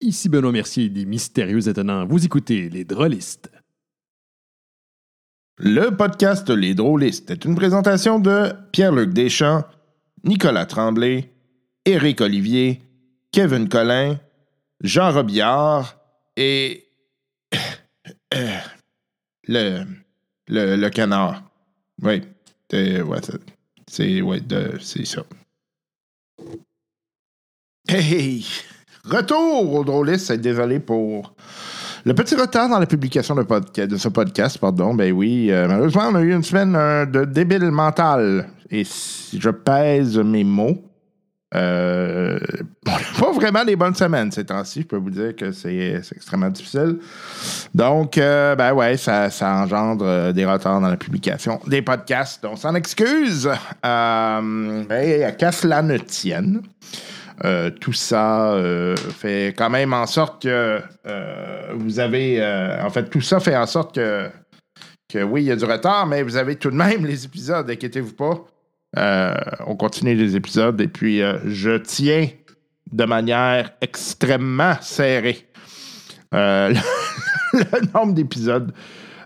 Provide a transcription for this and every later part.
Ici Benoît Mercier des Mystérieux Étonnants. Vous écoutez Les Drôlistes. Le podcast Les Drôlistes est une présentation de Pierre-Luc Deschamps, Nicolas Tremblay, Éric Olivier, Kevin Collin, Jean Robillard et euh, le, le, le canard. Oui, c'est ouais, c'est ça. Hey! Retour aux drôlistes, désolé pour le petit retard dans la publication de, ce podcast, pardon. Ben oui, euh, malheureusement, on a eu une semaine euh, de débile mental. Et si je pèse mes mots, euh, on n'a pas vraiment des bonnes semaines ces temps-ci. Je peux vous dire que c'est extrêmement difficile. Donc, ben ouais, ça, engendre des retards dans la publication des podcasts. On s'en excuse. Ben, qu'à cela ne tienne. Euh, tout ça euh, fait quand même en sorte que euh, vous avez. en fait, tout ça fait en sorte que, que oui, il y a du retard, mais vous avez tout de même les épisodes, inquiétez-vous pas. On continue les épisodes et puis je tiens de manière extrêmement serrée le, nombre d'épisodes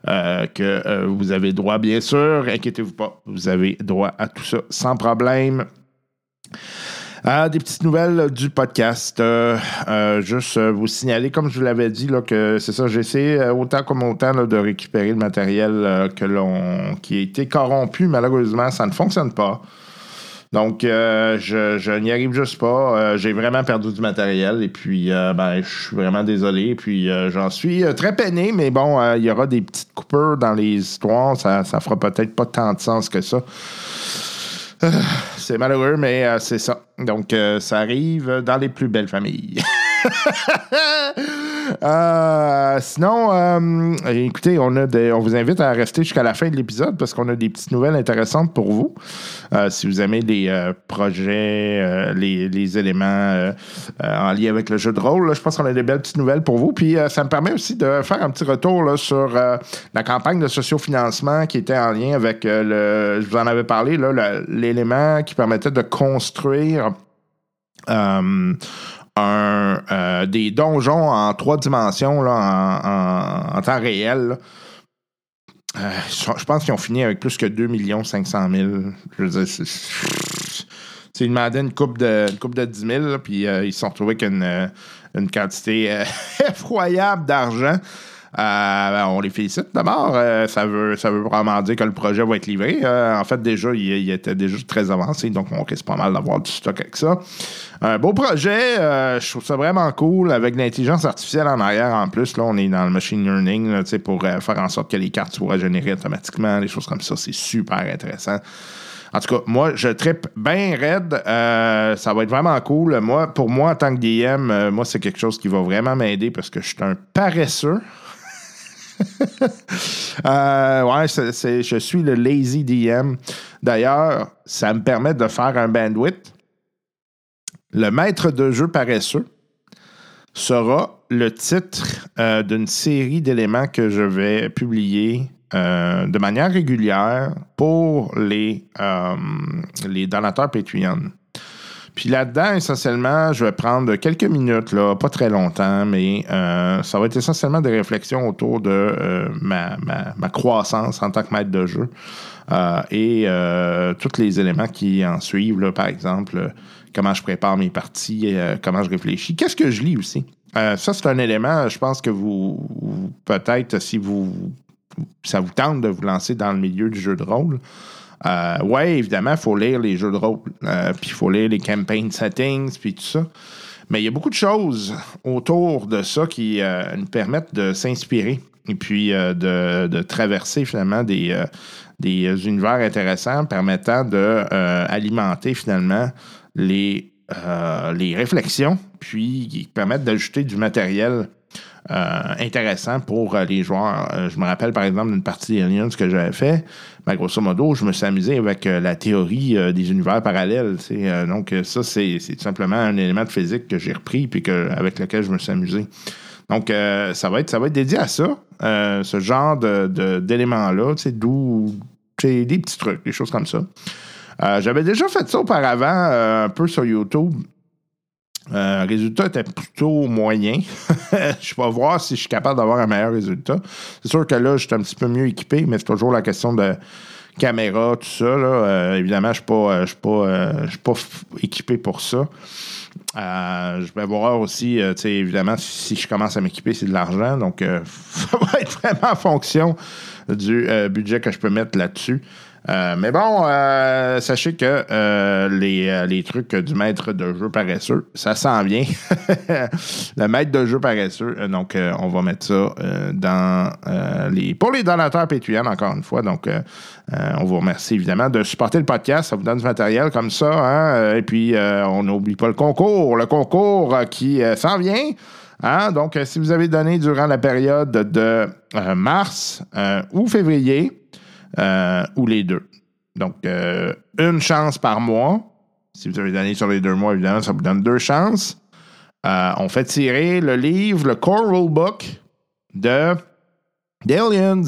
que vous avez droit, bien sûr. Inquiétez-vous pas, vous avez droit à tout ça sans problème. Euh, des petites nouvelles du podcast. Euh, euh, juste vous signaler, comme je vous l'avais dit, là, que c'est ça, j'essaie autant comme autant de récupérer le matériel que l'on qui a été corrompu. Malheureusement, ça ne fonctionne pas. Donc, je, n'y arrive juste pas. J'ai vraiment perdu du matériel et puis, ben, je suis vraiment désolé. Puis, euh, j'en suis très peiné, mais bon, il y aura des petites coupures dans les histoires. Ça, ça fera peut-être pas tant de sens que ça. C'est malheureux, mais euh, c'est ça. Donc, euh, ça arrive dans les plus belles familles. Euh, sinon, euh, écoutez, on, vous invite à rester jusqu'à la fin de l'épisode parce qu'on a des petites nouvelles intéressantes pour vous. Euh, si vous aimez les projets, les, éléments en lien avec le jeu de rôle, je pense qu'on a des belles petites nouvelles pour vous. Puis ça me permet aussi de faire un petit retour sur la campagne de sociofinancement qui était en lien avec le. Je vous en avais parlé, l'élément qui permettait de construire. Euh, des donjons en trois dimensions en, temps réel. Euh, je pense qu'ils ont fini avec plus que 2 500 000. Je veux dire, c'est- une demandé une coupe de, une coupe de 10 000, là, euh, ils se sont retrouvés avec une, quantité effroyable d'argent. Euh, ben, on les félicite d'abord. Euh, ça, veut, ça veut vraiment dire que le projet va être livré. Euh, en fait, déjà, il, était déjà très avancé, donc on risque pas mal d'avoir du stock avec ça. Un beau projet, je trouve ça vraiment cool, avec l'intelligence artificielle en arrière en plus. Là, on est dans le machine learning pour faire en sorte que les cartes soient générées automatiquement, des choses comme ça. C'est super intéressant. En tout cas, moi, je trippe bien raide. Ça va être vraiment cool. Moi, pour moi, en tant que DM, moi, c'est quelque chose qui va vraiment m'aider parce que je suis un paresseux. Euh, ouais, je suis le lazy DM. D'ailleurs, ça me permet de faire un bandwidth. Le maître de jeu paresseux sera le titre euh, d'une série d'éléments que je vais publier euh, de manière régulière pour les, euh, les donateurs Patreon. Puis là-dedans, essentiellement, je vais prendre quelques minutes, là, pas très longtemps, mais euh, ça va être essentiellement des réflexions autour de euh, ma, croissance en tant que maître de jeu euh, et tous les éléments qui en suivent, par exemple, comment je prépare mes parties, comment je réfléchis, qu'est-ce que je lis aussi. Ça, c'est un élément, je pense que vous, vous- peut-être, si vous ça vous tente de vous lancer dans le milieu du jeu de rôle, euh, ouais, évidemment, il faut lire les jeux de rôle. Euh, puis il faut lire les campaign settings, puis tout ça. Mais il y a beaucoup de choses autour de ça qui euh, nous permettent de s'inspirer et puis euh, de, traverser finalement des, des univers intéressants permettant de alimenter finalement les, les réflexions, puis qui permettent d'ajouter du matériel intéressant pour les joueurs. Je me rappelle par exemple d'une partie d'Aliens que j'avais fait. Ben, grosso modo, je me suis amusé avec euh, la théorie euh, des univers parallèles. Euh, donc, ça, c'est tout simplement un élément de physique que j'ai repris puis que, avec lequel je me suis amusé. Donc, ça, va être, ça va être dédié à ça, ce genre d'éléments-là, d'où des petits trucs, des choses comme ça. J'avais déjà fait ça auparavant, un peu sur YouTube. Euh, résultat était plutôt moyen. je vais voir si je suis capable d'avoir un meilleur résultat. C'est sûr que là, je suis un petit peu mieux équipé, mais c'est toujours la question de caméra, tout ça. Euh, évidemment, je ne suis pas, euh, suis pas f- équipé pour ça. Euh, je vais voir aussi, euh, évidemment, si je commence à m'équiper, c'est de l'argent. Donc, euh, ça va être vraiment en fonction du euh, budget que je peux mettre là-dessus. Euh, mais bon, euh, sachez que euh, les, les trucs du maître de jeu paresseux, ça s'en vient. le maître de jeu paresseux, donc on va mettre ça dans les. Pour les donateurs Patreon, encore une fois. Donc, on vous remercie évidemment de supporter le podcast. Ça vous donne du matériel comme ça. hein. Et puis, on n'oublie pas le concours. Le concours qui s'en vient. Hein? Donc, si vous avez donné durant la période de mars ou février, euh, ou les deux. Donc, euh, une chance par mois. Si vous avez donné sur les deux mois, évidemment, ça vous donne deux chances. Euh, on fait tirer le livre, le Core Rulebook de d'Aliens.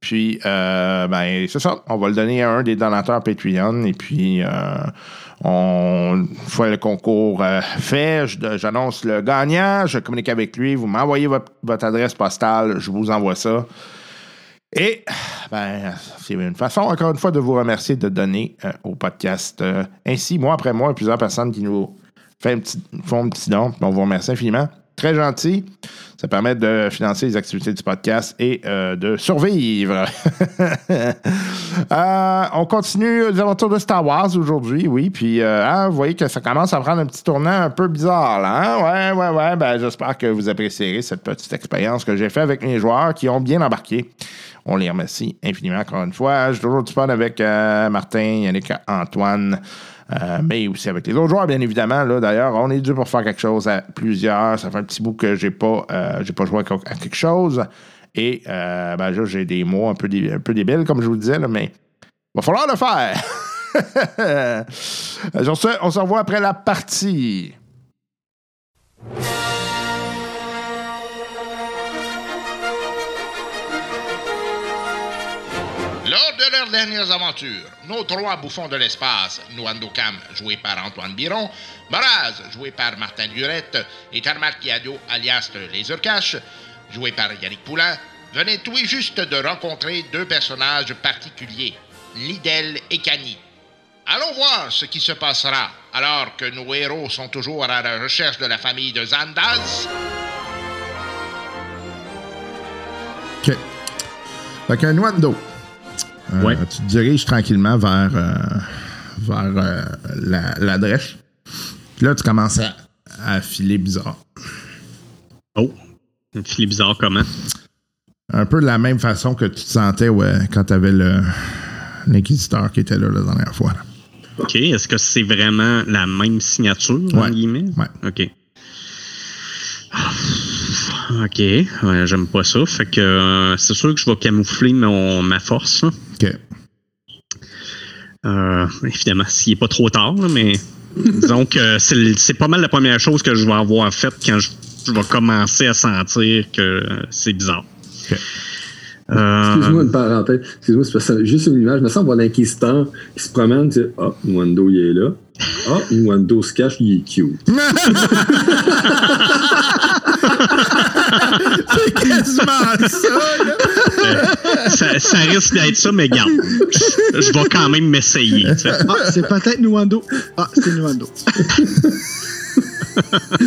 Puis, ben, c'est ça. On va le donner à un des donateurs Patreon. Et puis, on, une fois le concours fait, j'annonce le gagnant, je communique avec lui. Vous m'envoyez votre adresse postale, je vous envoie ça. Et, ben, c'est une façon, encore une fois, de vous remercier de donner euh, au podcast. Euh, ainsi, mois après mois, plusieurs personnes qui nous font un petit don. On vous remercie infiniment. Très gentil. Ça permet de financer les activités du podcast et euh, de survivre. On continue les aventures de Star Wars aujourd'hui, oui. Puis, hein, vous voyez que ça commence à prendre un petit tournant un peu bizarre, là. hein? Ouais, ouais, ouais. Ben, j'espère que vous apprécierez cette petite expérience que j'ai faite avec mes joueurs qui ont bien embarqué. On les remercie infiniment encore une fois. J'ai toujours du fun avec euh, Martin, Yannick, Antoine, euh, mais aussi avec les autres joueurs, bien évidemment. D'ailleurs, on est dû pour faire quelque chose à plusieurs. Ça fait un petit bout que j'ai pas, euh, pas joué à, quelque chose. Et ben, là, j'ai des mots un peu, un peu débiles, comme je vous disais, mais il va falloir le faire. On se revoit après la partie. Lors de leurs dernières aventures, nos trois bouffons de l'espace, Nwando Cam, joué par Antoine Biron, Moraz, joué par Martin Durette, et Tarmac Kiadio, alias le Lasercash, joué par Yannick Poulain, venaient tout juste de rencontrer deux personnages particuliers, Lidel et Cani. Allons voir ce qui se passera alors que nos héros sont toujours à la recherche de la famille de Zandaz. OK. Fait qu'un. Euh, Ouais. Tu te diriges tranquillement vers, euh, vers euh, la, la drèche. Puis là, tu commences à, à filer bizarre. Oh, une fille bizarre comment? Un peu de la même façon que tu te sentais ouais, quand tu avais l'inquisiteur qui était là la dernière fois. là. OK. Est-ce que c'est vraiment la même signature, Ouais. entre guillemets? Ouais. OK. OK. Ouais, J'aime pas ça. Fait que euh, c'est sûr que je vais camoufler mon, ma force. là. OK. Euh, évidemment, s'il n'est pas trop tard, là, mais disons que c'est pas mal la première chose que je vais avoir faite quand je, je vais commencer à sentir que c'est bizarre. OK. Euh, Excuse-moi une parenthèse. Excuse-moi, c'est que juste une image. Je me sens voir l'inquisiteur qui se promène. Tu sais, ah, Nwando, il est là. Ah, Nwando se cache, il est cute. C'est quasiment ça, là. ça, ça risque d'être ça, mais garde. Je, vais quand même m'essayer. Ah, c'est peut-être Nuando. Ah, c'est Nuando.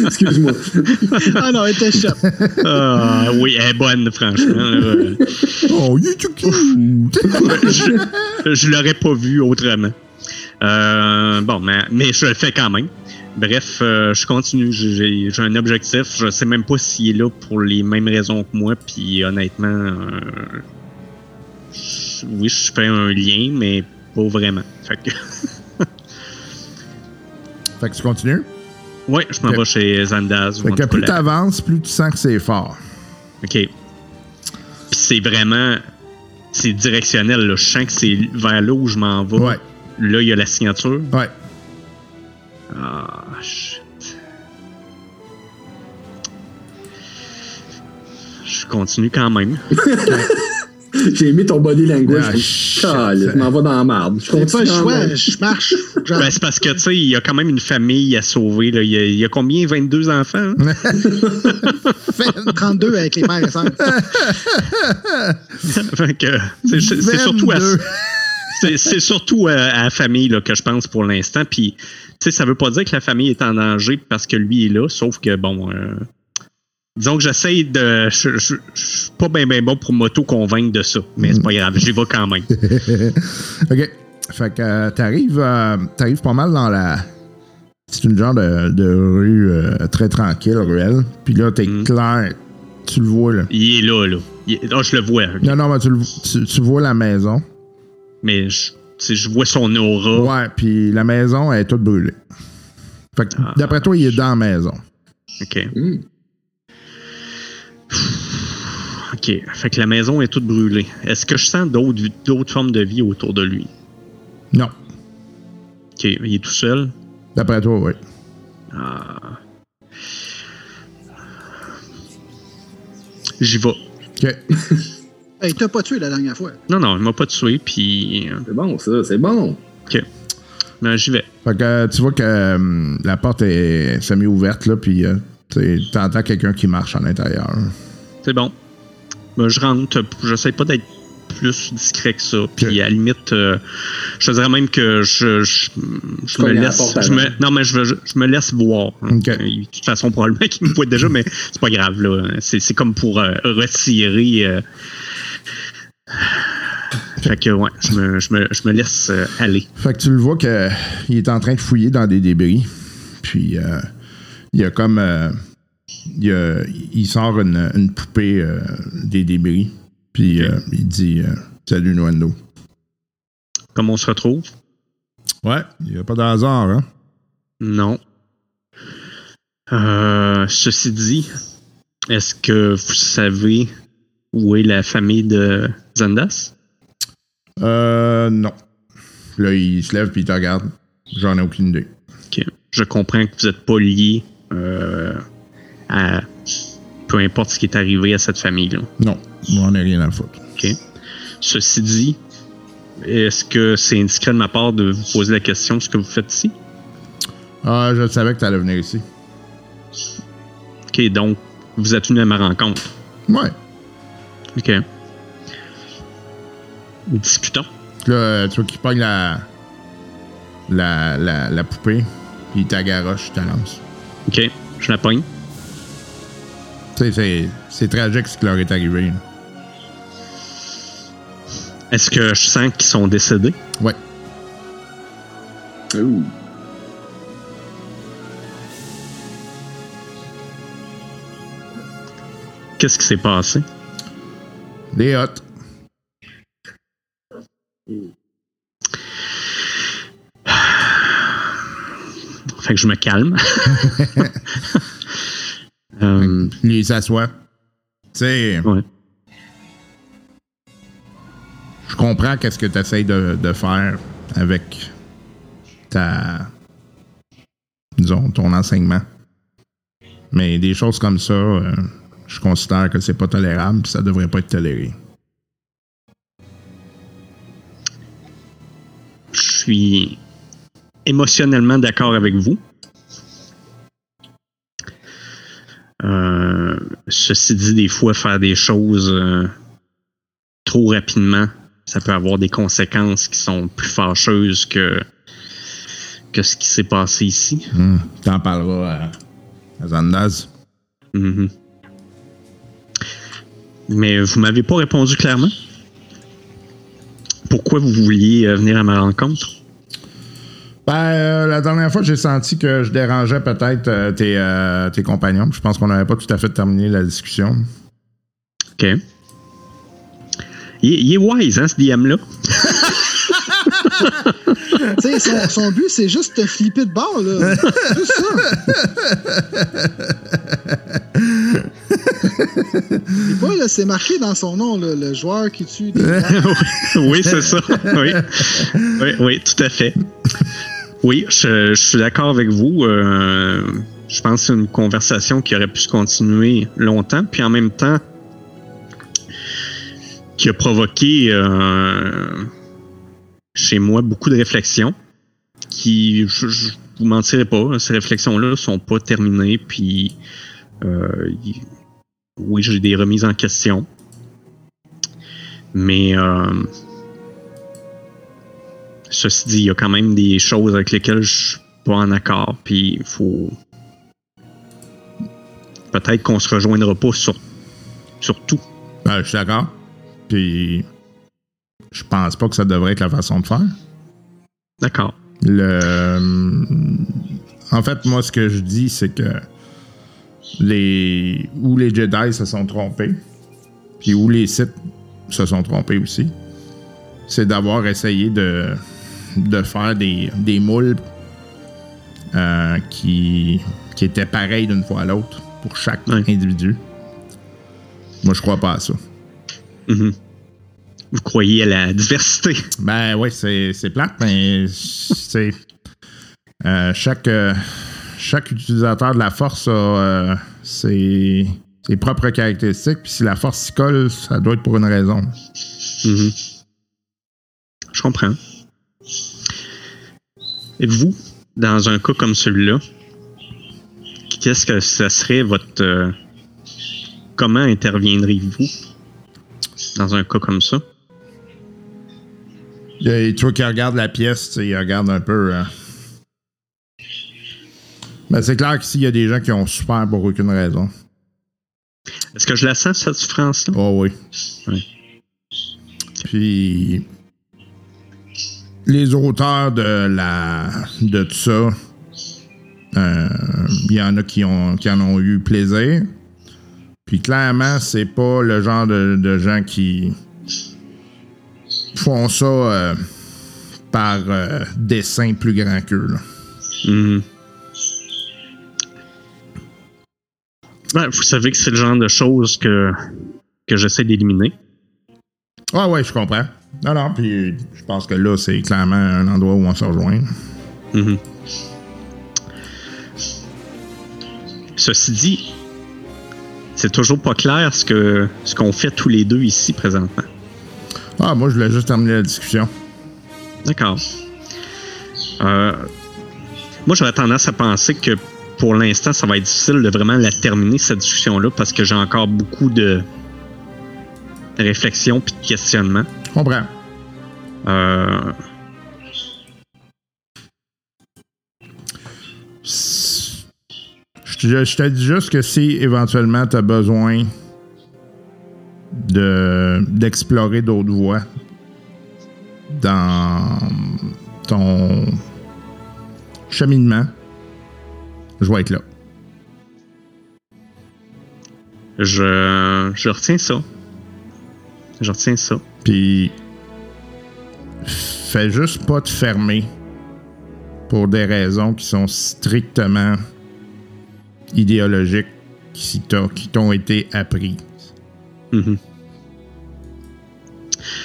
Excuse-moi. Ah non, elle était chute. Ah, oui, elle est bonne, franchement. Oh, you too cute. je je l'aurais pas vu autrement. Euh, bon, mais, mais je le fais quand même. Bref, euh, je continue. J'ai un objectif. Je sais même pas s'il est là pour les mêmes raisons que moi. Puis honnêtement, euh, je- oui, je fais un lien, mais pas vraiment. Fait que, fait que tu continues? ouais, je m'en vais chez Zandaz. Fait que plus tu avances, plus tu sens que c'est fort. OK. Puis c'est vraiment. C'est directionnel. Là. Je sens que c'est vers là où je m'en vais. Ouais. Là, il y a la signature. Ouais. Ah, shit. Je continue quand même. J'ai aimé ton body language. Ah, Je shit. je m'en vais dans la marde. Je pas continue le dans choix, je marche. Genre, Ben, c'est parce que, tu sais, il y a quand même une famille à sauver. Là. Il, y a, il y a combien? 22 enfants? hein? 32 avec les pères et sœurs. C'est, surtout à, 22. C'est, surtout à, à la famille là, que je pense pour l'instant. Puis, tu sais, ça veut pas dire que la famille est en danger parce que lui est là, sauf que, bon, euh, disons que j'essaye de. Je je- je suis pas bien ben bon pour m'auto-convaincre de ça, mais c'est pas grave, j'y vais quand même. OK. Fait que euh, t'arrives, euh, t'arrives pas mal dans la. C'est une genre de, de rue euh, très tranquille, ruelle. Puis là, t'es Mm. clair. Tu le vois, là. Il est là, là. Il ah, je le vois. Non, non, mais tu, le- tu, tu vois la maison. Mais je, je vois son aura. Ouais, puis la maison elle est toute brûlée. Fait que, Ah. d'après toi, il est dans la maison. OK. Hmm. OK. Fait que la maison est toute brûlée. Est-ce que je sens d'autres, d'autres formes de vie autour de lui? Non. OK. Il est tout seul? D'après toi, oui. Ah. J'y vais. OK. Hey, t'as pas tué la dernière fois. Non, non, il m'a pas tué, puis... euh, C'est bon, ça, c'est bon. OK. Ben, j'y vais. Fait que tu vois que euh, la porte est semi-ouverte, là, puis euh, tu entends quelqu'un qui marche à l'intérieur. C'est bon. Ben, je rentre. J'essaie pas d'être plus discret que ça. Puis à la limite, euh, je te dirais même que je, je, je me laisse. Je me, non, mais je, veux- je me laisse voir. hein. De toute façon, probablement qu'il me voit déjà, mais c'est pas grave. là. C'est c'est comme pour euh, retirer. euh. Fait que, ouais, je me, je me, je me laisse euh, aller. Fait que tu le vois que il est en train de fouiller dans des débris. Puis euh, il y a comme. euh, il, y a- il sort une, une poupée euh, des débris. Puis euh, il dit euh, Salut, Nwando. Comme on se retrouve? Ouais, il n'y a pas de hasard, hein? Non. Euh, ceci dit, est-ce que vous savez où est la famille de Zandas? Euh, non. Là, il se lève puis il te regarde. J'en ai aucune idée. Ok. Je comprends que vous n'êtes pas lié euh, à peu importe ce qui est arrivé à cette famille-là. Non, j'en ai rien à foutre. Ok. Ceci dit, est-ce que c'est indiscret de ma part de vous poser la question ce que vous faites ici? Ah, je savais que tu allais venir ici. Ok, donc vous êtes venu à ma rencontre. Ouais. Ok. Discutons. Là, tu vois qu'il pogne la, la, la, la poupée, puis il t'agaroche, te lance. Ok, je la pogne. Tu sais, c'est, c'est tragique ce qui leur est arrivé. là. Est-ce que je sens qu'ils sont décédés? Ouais. Ouh. Qu'est-ce qui s'est passé? Des hottes. Fait que je me calme. Euh, Lui, il s'assoit. Tu sais, ouais. je comprends qu'est-ce que tu essayes de, de faire avec ta. disons, ton enseignement. Mais des choses comme ça, euh, je considère que c'est pas tolérable, puis ça devrait pas être toléré. Je suis émotionnellement d'accord avec vous. Euh, ceci dit, des fois, faire des choses euh, trop rapidement, ça peut avoir des conséquences qui sont plus fâcheuses que, que ce qui s'est passé ici. Hmm. T'en parleras à, à Zandaz. Mhm. Mais vous m'avez pas répondu clairement. Pourquoi vous vouliez euh, venir à ma rencontre? Ben, euh, la dernière fois, j'ai senti que je dérangeais peut-être euh, tes, euh, tes compagnons. Je pense qu'on n'avait pas tout à fait terminé la discussion. OK. Il, est- il est wise, hein, ce DM-là? Tu sais, son, son but, c'est juste de flipper de bord, là. Juste ça. C'est c'est marqué dans son nom, le joueur qui tue des oui, c'est ça. Oui. oui, tout à fait. Oui, je, suis d'accord avec vous. Euh, je pense que c'est une conversation qui aurait pu se continuer longtemps. Puis en même temps, qui a provoqué euh, chez moi beaucoup de réflexions. Qui, je, je vous mentirai pas, ces réflexions-là sont pas terminées. Puis, euh, oui, j'ai des remises en question. Mais euh, ceci dit, il y a quand même des choses avec lesquelles je suis pas en accord. Puis, il faut peut-être qu'on se rejoindra pas sur, sur tout. Ben, je suis d'accord. Puis, je pense pas que ça devrait être la façon de faire. D'accord. Le... En fait, moi, ce que je dis, c'est que les... où les Jedi se sont trompés, puis où les Sith se sont trompés aussi, c'est d'avoir essayé de, de faire des, des moules euh, qui, qui étaient pareils d'une fois à l'autre pour chaque Ouais. individu. Moi, je crois pas à ça. Mhm. Vous croyez à la diversité. Ben oui, c'est c'est plate, mais c'est. euh, chaque, euh, chaque utilisateur de la force a euh, ses, ses propres caractéristiques. Puis si la force s'y colle, ça doit être pour une raison. Mhm. Je comprends. Et vous, dans un cas comme celui-là, qu'est-ce que ça serait votre. euh, comment interviendriez-vous dans un cas comme ça? Et toi qui regardes la pièce, il regarde un peu. euh. Ben, c'est clair qu'ici, il y a des gens qui ont souffert pour aucune raison. Est-ce que je la sens, cette souffrance-là? Oh oui. Oui. Puis les auteurs de la de tout ça, euh, il y en a qui ont qui en ont eu plaisir. Puis clairement, c'est pas le genre de, de gens qui font ça euh, par euh, dessin plus grand qu'eux. là. Vous savez que c'est le genre de choses que, que j'essaie d'éliminer. Ah ouais, je comprends. Non, non, puis je pense que là, c'est clairement un endroit où on se rejoint. Mhm. Ceci dit, c'est toujours pas clair ce que ce qu'on fait tous les deux ici présentement. Ah, moi, je voulais juste terminer la discussion. D'accord. Euh, moi, j'aurais tendance à penser que pour l'instant, ça va être difficile de vraiment la terminer, cette discussion-là, parce que j'ai encore beaucoup de réflexions puis de questionnements. Je comprends. Euh, Je te, je te dis juste que si éventuellement tu as besoin de d'explorer d'autres voies dans ton cheminement, je vais être là. je, je retiens ça. Je retiens ça. Puis fais juste pas te fermer pour des raisons qui sont strictement idéologiques qui t'ont été appris. Mhm.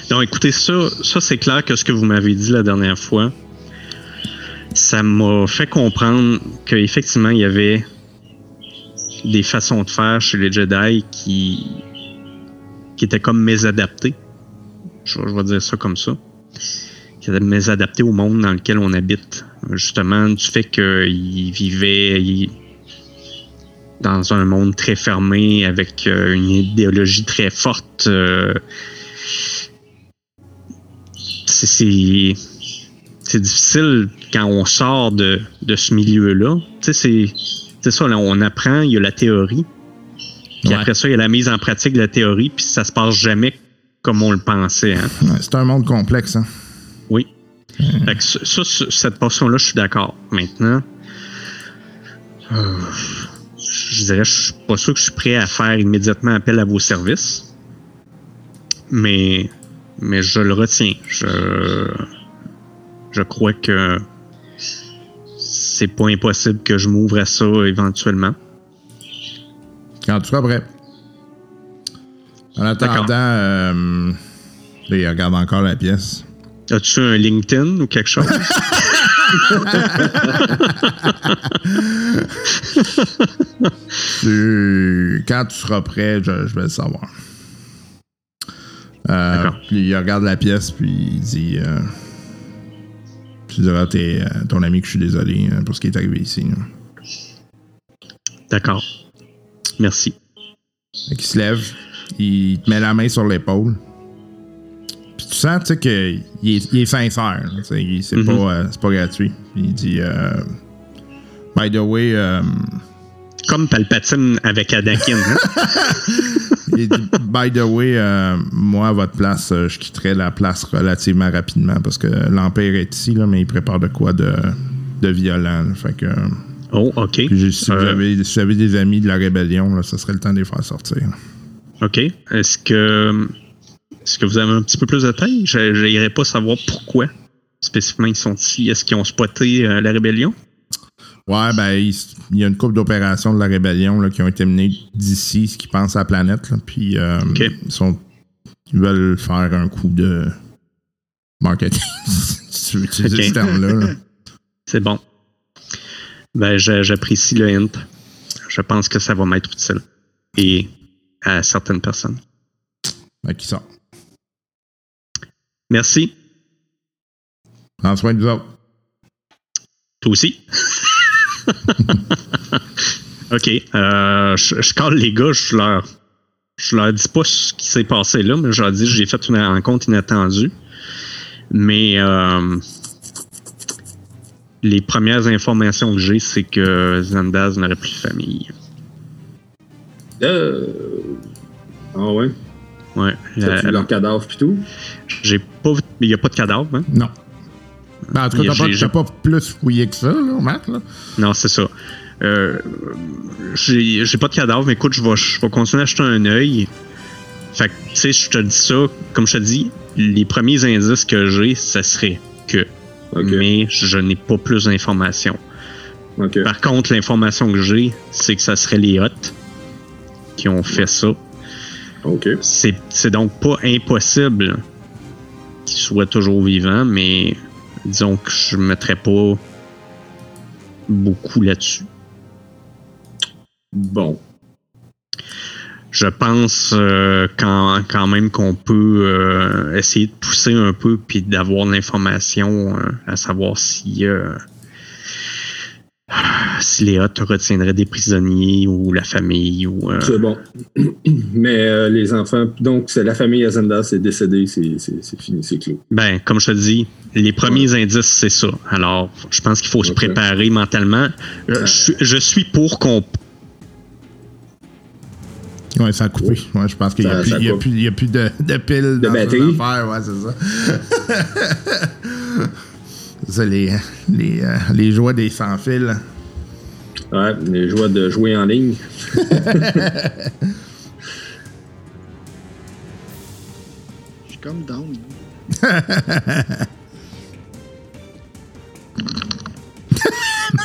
Donc, écoutez, ça, ça c'est clair que ce que vous m'avez dit la dernière fois, ça m'a fait comprendre qu'effectivement, il y avait des façons de faire chez les Jedi qui, qui étaient comme mésadaptées. Je, vais dire ça comme ça. Qui étaient mésadaptées au monde dans lequel on habite. Justement, du fait qu'ils vivaient dans un monde très fermé, avec euh, une idéologie très forte. euh, c'est- c'est difficile quand on sort de, de ce milieu-là. Tu sais, c'est c'est ça, là, on apprend, il y a la théorie. Puis Ouais. après ça, il y a la mise en pratique de la théorie, puis ça se passe jamais comme on le pensait. Hein? Ouais, c'est un monde complexe. Hein? Oui. Fait que ça, cette portion-là, je suis d'accord. Maintenant, euh, je dirais, je suis pas sûr que je suis prêt à faire immédiatement appel à vos services. Mais, mais je le retiens. Je, je crois que c'est pas impossible que je m'ouvre à ça éventuellement. Quand tu seras prêt. En attendant, euh, là, il regarde encore la pièce. As-tu un LinkedIn ou quelque chose? Tu- quand tu seras prêt, je, je vais le savoir. Euh, puis il regarde la pièce, puis il dit euh, Tu diras à tes- à ton ami que je suis désolé euh, pour ce qui est arrivé ici. D'accord. Merci. Qu'il se lève, il te met la main sur l'épaule. Puis tu sens, tu sais, qu'il est, il est sincère. il- Mhm. pas, euh, c'est pas gratuit. Il dit euh, By the way, euh, Comme Palpatine avec Anakin. hein? il dit By the way, euh, moi, à votre place, euh, je quitterai la place relativement rapidement parce que l'Empire est ici, là, mais il prépare de quoi de, de violent. là. Fait que. Oh, OK. puis si, vous Euh, avez, si vous avez des amis de la rébellion, là, ça serait le temps de les faire sortir. OK. Est-ce que est-ce que vous avez un petit peu plus de détails? Je n'irais pas savoir pourquoi spécifiquement ils sont ici. Est-ce qu'ils ont spoté euh, la rébellion? Ouais, ben, il, il y a une couple d'opérations de la rébellion là, qui ont été menées d'ici, ce qui pense à la planète. là, puis euh, ils, sont, ils veulent faire un coup de marketing, si tu veux utiliser ce terme-là. là. C'est bon. Ben, j'apprécie le hint. Je pense que ça va m'être utile. Et à certaines personnes. Fait qu'il sort? Merci. Prends soin de vous autres. Toi aussi. OK. Euh, je, je cale les gars, je leur, je leur dis pas ce qui s'est passé là, mais je leur dis que j'ai fait une rencontre inattendue. Mais euh, les premières informations que j'ai, c'est que Zandaz n'aurait plus de famille. Euh... Ah ouais? Ouais. Euh, leur cadavre pis tout? j'ai pas Il n'y a pas de cadavre, hein? Non. Ben, en tout cas, t'as pas, pas plus fouillé que ça, là, Matt. Là. Non, c'est ça. Euh, j'ai j'ai pas de cadavre, mais écoute, je vais, je vais continuer à acheter un œil. Fait que, tu sais, je te dis ça, comme je te dis, les premiers indices que j'ai, ça serait que. Mais je n'ai pas plus d'informations. Par contre, l'information que j'ai, c'est que ça serait les Hots qui ont fait ça. Ok. C'est c'est donc pas impossible qu'ils soient toujours vivants, mais disons que je ne mettrais pas beaucoup là-dessus. Bon. Je pense euh, quand, même qu'on peut euh, essayer de pousser un peu puis d'avoir l'information euh, à savoir si si les Hots retiendraient des prisonniers ou la famille ou euh, C'est bon. Mais euh, les enfants, donc c'est la famille Azenda, c'est décédé, c'est c'est- c'est fini, c'est clos. Ben, comme je te dis, les premiers indices, c'est ça. Alors, je pense qu'il faut se préparer mentalement. Euh, Je, suis- je suis pour qu'on. Ouais, ça a coupé. Ouais, je pense qu'il n'y a, a coupe. plus- il y a plus de, de piles De dans batterie. Ouais, c'est ça. les, les, euh, les joies des sans fils. Ouais, les joies de jouer en ligne. Je suis comme down.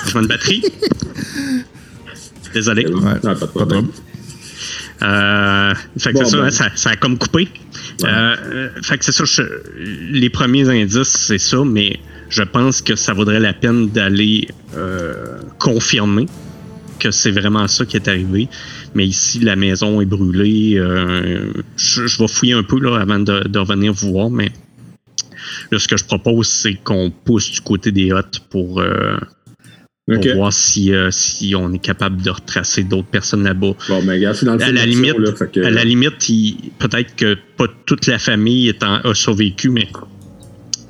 Je vois une batterie? Désolé. Ouais, pas de problème. Euh, fait que Bon, c'est ça, ben. ça, ça a comme coupé. Ouais. Euh, euh, fait que c'est ça, je- les premiers indices, c'est ça, mais je pense que ça vaudrait la peine d'aller euh, confirmer que c'est vraiment ça qui est arrivé. Mais ici, la maison est brûlée. euh, je, je vais fouiller un peu là, avant de, de revenir vous voir, mais là, ce que je propose, c'est qu'on pousse du côté des hottes pour, euh, pour voir si, euh, si on est capable de retracer d'autres personnes là-bas. Bon, je suis dans le À la limite, là, fait que- à la limite, peut-être que pas toute la famille est en- a survécu, mais,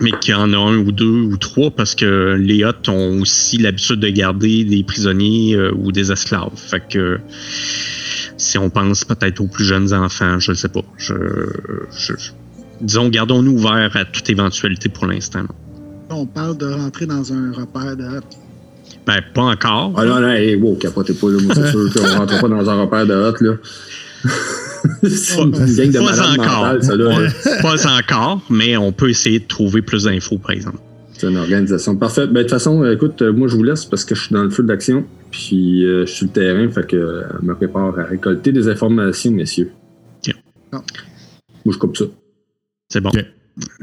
mais qu'il y en a un ou deux ou trois, parce que les Hottes ont aussi l'habitude de garder des prisonniers euh, ou des esclaves. Fait que si on pense peut-être aux plus jeunes enfants, je ne sais pas. Je, je- je- disons, gardons-nous ouverts à toute éventualité pour l'instant. On parle de rentrer dans un repère de hot. Ben, pas encore. Ah non, non, hey, wow, capotez pas, là. Moi, c'est sûr qu'on rentre pas dans un repère de hot, là. C'est une gang de pas encore. mentales, ça, là. Ouais, pas encore, mais on peut essayer de trouver plus d'infos, par exemple. C'est une organisation. Parfait. Ben, de toute façon, euh, écoute, euh, moi, je vous laisse parce que je suis dans le feu de l'action. Puis, euh, je suis sur le terrain. Fait que euh, je me prépare à récolter des informations, messieurs. Ok. Non. Moi, je coupe ça. C'est bon.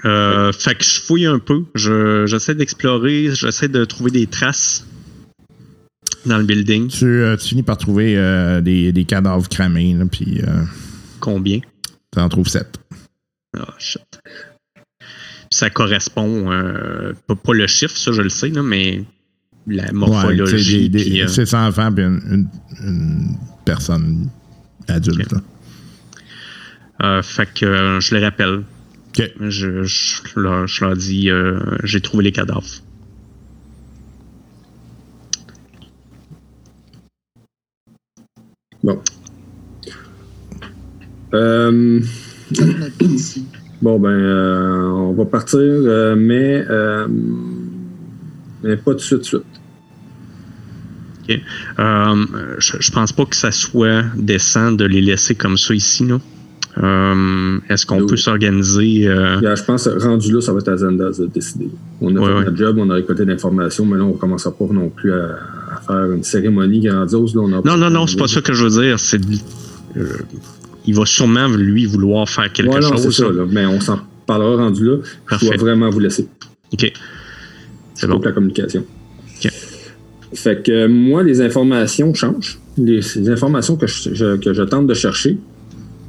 Euh, fait que je fouille un peu. Je- J'essaie d'explorer. J'essaie de trouver des traces dans le building. Tu, euh, tu finis par trouver euh, des, des cadavres cramés, là, puis euh, Combien? tu en trouves sept. Ah, shit. Ça correspond, euh, pas, pas le chiffre, ça je le sais, là, mais la Ouais, morphologie. euh, c'est 100 enfants puis une, une- une personne adulte. euh, fait que euh, je les rappelle. OK. Je, je leur, je leur dis, j'ai trouvé les cadavres. Bon. Euh, bon, ben, euh, on va partir, euh, mais, mais pas tout de suite. Euh, je, je pense pas que ça soit décent de les laisser comme ça ici. Euh, Est-ce qu'on Oui. peut s'organiser Yeah, je pense que rendu là, ça va être à Zendas de décider. On a Ouais, fait ouais. notre job, on a récolté l'information, mais là, on ne commencera pas non plus à, à faire une cérémonie grandiose. Là, on a Non, non, non, c'est pas ça que je veux dire. C'est il va sûrement lui vouloir faire quelque Ouais, non, c'est chose. ça, là. mais on s'en parlera rendu là. Je dois vraiment vous laisser. Ok. C'est pour bon. la communication. Ok. Fait que euh, moi, les informations changent. Les, les informations que je, je- que je tente de chercher,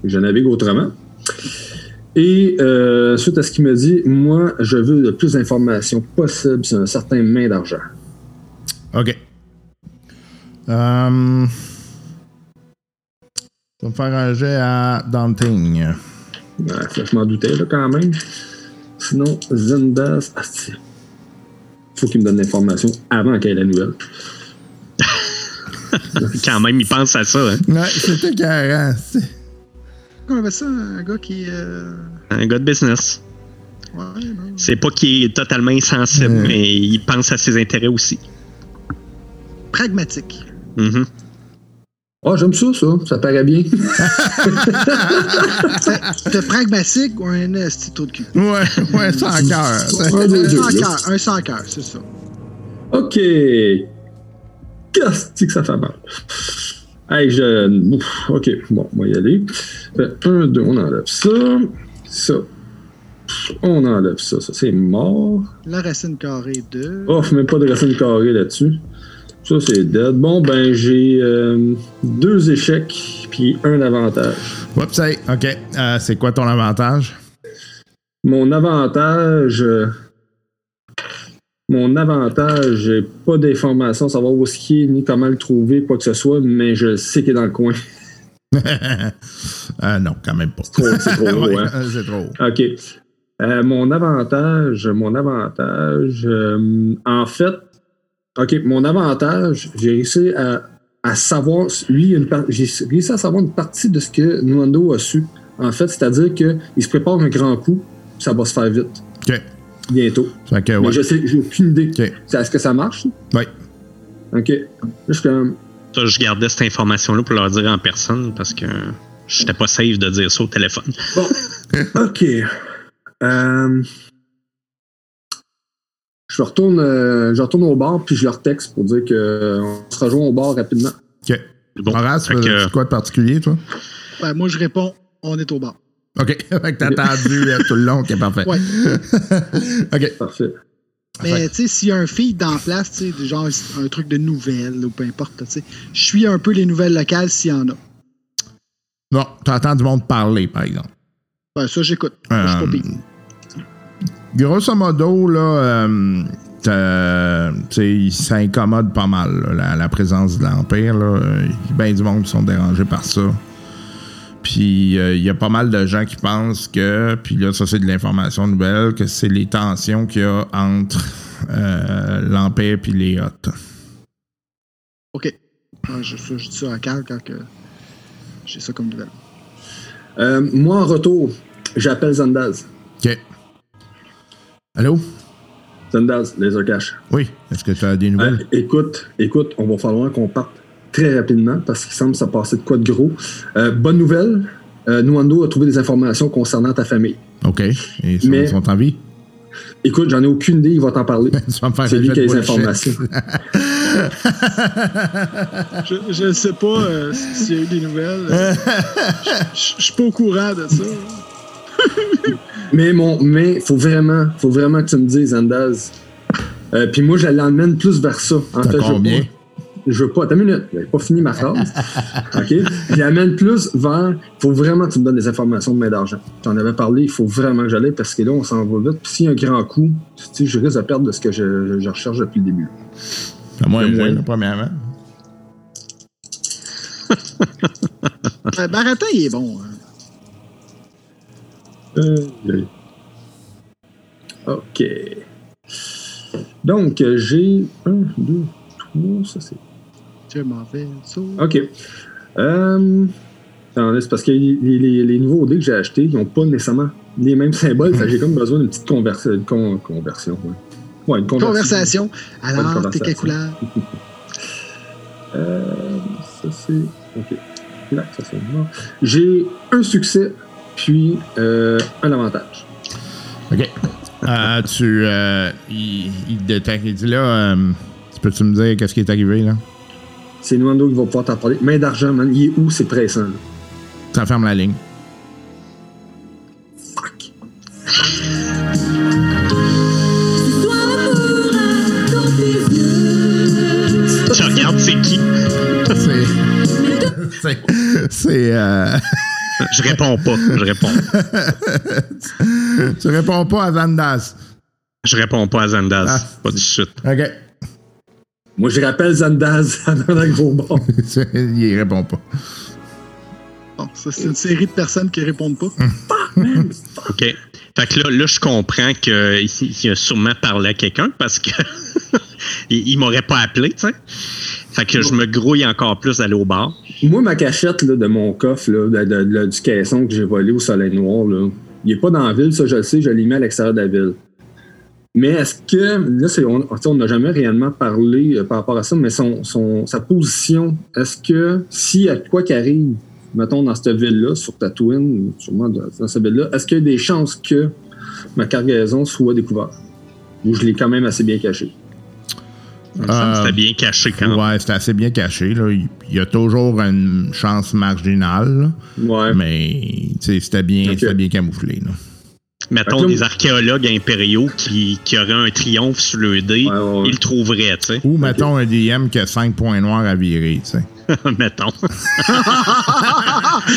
je navigue autrement. Et euh, suite à ce qu'il me dit, moi, je veux le plus d'informations possible sur un certain main d'argent. OK. Euh, je vais me faire un jet à Daunting. Ouais, ça, je m'en doutais là, quand même. Sinon, Zendas. Ah, c'est- faut qu'il me donne l'information avant qu'il y ait la nouvelle. Quand même, il pense à ça. Hein. Ouais, c'était carré. Comment on appelle ça, un gars qui. Euh... Un gars de business. Ouais, non. C'est pas qu'il est totalement insensible, Ouais. mais il pense à ses intérêts aussi. Pragmatique. Mhm. Ah, j'aime ça, ça. Ça paraît bien. T'es pragmatique ou un trop de cul? Ouais, ouais, sans cœur. Un Un sans cœur, un sans cœur, c'est ça. OK. Qu'est-ce que ça fait mal? Hey, je. Ouf, OK, bon, on va y aller. Fait, un, deux, on enlève ça. Ça. On enlève ça. Ça, c'est mort. La racine carrée de. Off, même pas de racine carrée là-dessus. Ça, c'est dead. Bon, ben, j'ai euh, deux échecs puis un avantage. Oups, hey, OK. Euh, c'est quoi ton avantage? Mon avantage. euh, mon avantage, j'ai pas d'informations, savoir où est-ce qu'il est, ni comment le trouver, quoi que ce soit, mais je sais qu'il est dans le coin. Non, quand même pas. C'est trop haut, Ouais, hein. c'est trop haut. OK. Euh, mon avantage, mon avantage, en fait, OK, mon avantage, j'ai réussi à, à savoir, lui, une par- j'ai réussi à savoir une partie de ce que Nuando a su. En fait, c'est-à-dire qu'il se prépare un grand coup, ça va se faire vite, OK. bientôt. Fait que, Mais ouais. je sais, j'ai aucune idée. OK. C'est- Est-ce que ça marche? Ouais. OK. Je suis comme, Ça, je gardais cette information-là pour leur dire en personne parce que j'étais pas safe de dire ça au téléphone. Bon. OK. Euh, je retourne, euh, je retourne au bar puis je leur texte pour dire qu'on se rejoint au bar rapidement. OK. Bon, Horace, que- faisais-tu quoi de particulier, toi? Ben, moi, je réponds, on est au bar. OK. fait que t'as attendu euh, tout le long. OK, parfait. Ouais. OK. Parfait. Mais tu sais, s'il y a un feed dans la place, tu sais, genre un truc de nouvelles ou peu importe, tu sais, je suis un peu les nouvelles locales s'il y en a. Non, t'entends du monde parler, par exemple. Ben, ça, j'écoute. Je suis pas Euh, pire. Grosso modo, là, euh, ça incommode pas mal, là, la, la présence de l'Empire. Euh, bien du monde qui sont dérangés par ça. Puis euh, il y a pas mal de gens qui pensent que, puis là, ça c'est de l'information nouvelle, que c'est les tensions qu'il y a entre euh, l'Empire et les Hottes. OK. Ouais, je, dis ça à Cal quand que j'ai ça comme nouvelle. Euh, moi, en retour, j'appelle Zandaz. OK. Allô? Zandaz, Laser Cash. Oui, est-ce que tu as des Euh, nouvelles? écoute, écoute, on va falloir qu'on parte très rapidement parce qu'il semble se passer de quoi de gros. Euh, bonne nouvelle, euh, Nuando a trouvé des informations concernant ta famille. OK. Et ils sont, mais- sont en vie? Écoute, j'en ai aucune idée, il va t'en parler. Tu vas me faire C'est lui qui a les informations. Je, ne sais pas euh, s'il y a eu des nouvelles. Euh, je je suis pas au courant de ça. Mais mon, mais faut vraiment, faut vraiment que tu me dises, Zandaz. Euh, Puis moi, je l'emmène plus vers ça. En T'as fait, je veux combien? pas- je veux pas. T'as une minute, j'avais pas fini ma phrase. OK? J'amène plus vers. Il faut vraiment que tu me donnes des informations de main d'argent. T'en avais parlé, il faut vraiment que j'aille parce que là, on s'en va vite. Puis s'il y a un grand coup, tu sais, je risque de perdre de ce que je, je recherche depuis le début. À moins là, premièrement. Euh, Baratin, il est bon. hein. Euh, OK. Donc, euh, j'ai un, deux, trois, ça c'est. Je m'en vais. OK. Euh, c'est parce que les, les- les nouveaux dés que j'ai achetés, ils n'ont pas nécessairement les mêmes symboles. j'ai comme besoin d'une petite converse- une con- conversion. Ouais. Ouais, une conversion. Conversation. Alors, t'es conversation. quelle couleur? Euh, ça c'est. OK. Là, ça c'est mort. J'ai un succès, puis euh, un avantage. OK. Euh, tu. Euh, il, il te détecte. Il dit là. euh, tu peux-tu me dire qu'est-ce qui est arrivé, là? C'est Nuando qui va pouvoir t'en parler. Main d'argent, man. Il est où? C'est pressant. là. Ça ferme la ligne. Fuck. Tu regardes, c'est qui? C'est. c'est. Je réponds pas. Je réponds. tu réponds pas à Zandas. Je réponds pas à Zandaz. Ah. Pas du suite. OK. Moi, je rappelle Zandaz dans un gros bord. il répond pas. Bon, ça, c'est une série de personnes qui répondent pas. OK. Fait que là, là je comprends qu'il il a sûrement parlé à quelqu'un parce que il, il m'aurait pas appelé, tu sais. Fait que je me grouille encore plus d'aller au bar. Moi, ma cachette là, de mon coffre, là, de- de- de- du caisson que j'ai volé au soleil noir, là, il n'est pas dans la ville, ça je le sais, je l'ai mis à l'extérieur de la ville. Mais est-ce que, là, on n'a jamais réellement parlé euh, par rapport à ça, mais son, son- sa position, est-ce que s'il y a quoi qui arrive, mettons, dans cette ville-là, sur Tatooine, sûrement dans, dans cette ville-là, est-ce qu'il y a des chances que ma cargaison soit découverte? Ou je l'ai quand même assez bien caché? Euh, C'était bien caché quand même. Ouais, c'est assez bien caché. Là. Il y a toujours une chance marginale, là. Ouais. mais tu sais, c'était bien, Ok. c'était bien camouflé. Là. Mettons là, des archéologues impériaux qui, qui auraient un triomphe sur le dé, Ouais, ouais, ouais. ils le trouveraient, tu sais. Ou mettons un DM qui a 5 points noirs à virer. tu sais. mettons.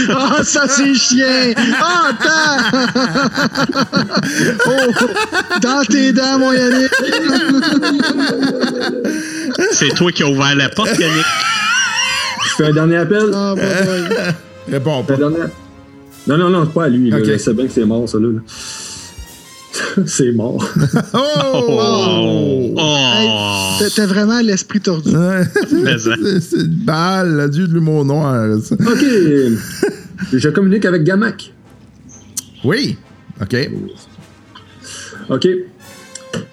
Ah, ça, c'est chien! Ah, attends! oh, dans tes dents, mon Yannick! C'est toi qui as ouvert la porte, Yannick. Je fais un dernier appel? Ah. Réponds pas. dernière- Non, non, non, c'est pas à lui. là. Ok. Je sais bien que c'est mort, ça, là. c'est mort. Oh! Oh! T'as- T'as vraiment l'esprit tordu. Ça. c'est c'est une balle, le dieu de l'humour noir. ça. OK. Je communique avec Gamak. Oui. OK. OK.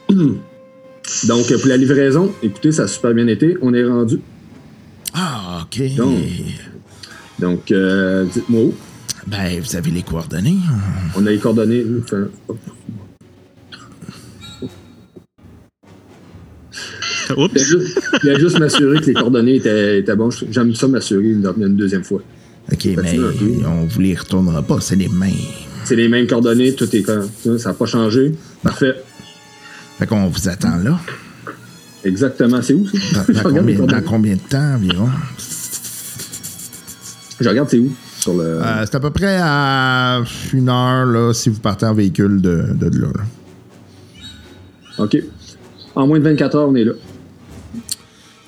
Donc, pour la livraison, écoutez, ça a super bien été. On est rendu. Ah, OK. Donc. Donc, euh, dites-moi où. Ben, vous avez les coordonnées. On a les coordonnées. Enfin, Oups. y a juste, il a juste m'assurer que les coordonnées étaient, étaient bonnes. J'aime ça m'assurer une, une deuxième fois. OK, mais on vous les retournera pas, c'est les mêmes. C'est les mêmes coordonnées, tout est comme ça n'a pas changé. Parfait. Fait qu'on vous attend là. Exactement. C'est où, ça? Dans, combien, dans coordonnées. combien de temps environ? Je regarde, c'est où? Sur le... Euh, c'est à peu près à une heure là, si vous partez en véhicule de, de là. là. OK. En moins de 24 heures, on est là.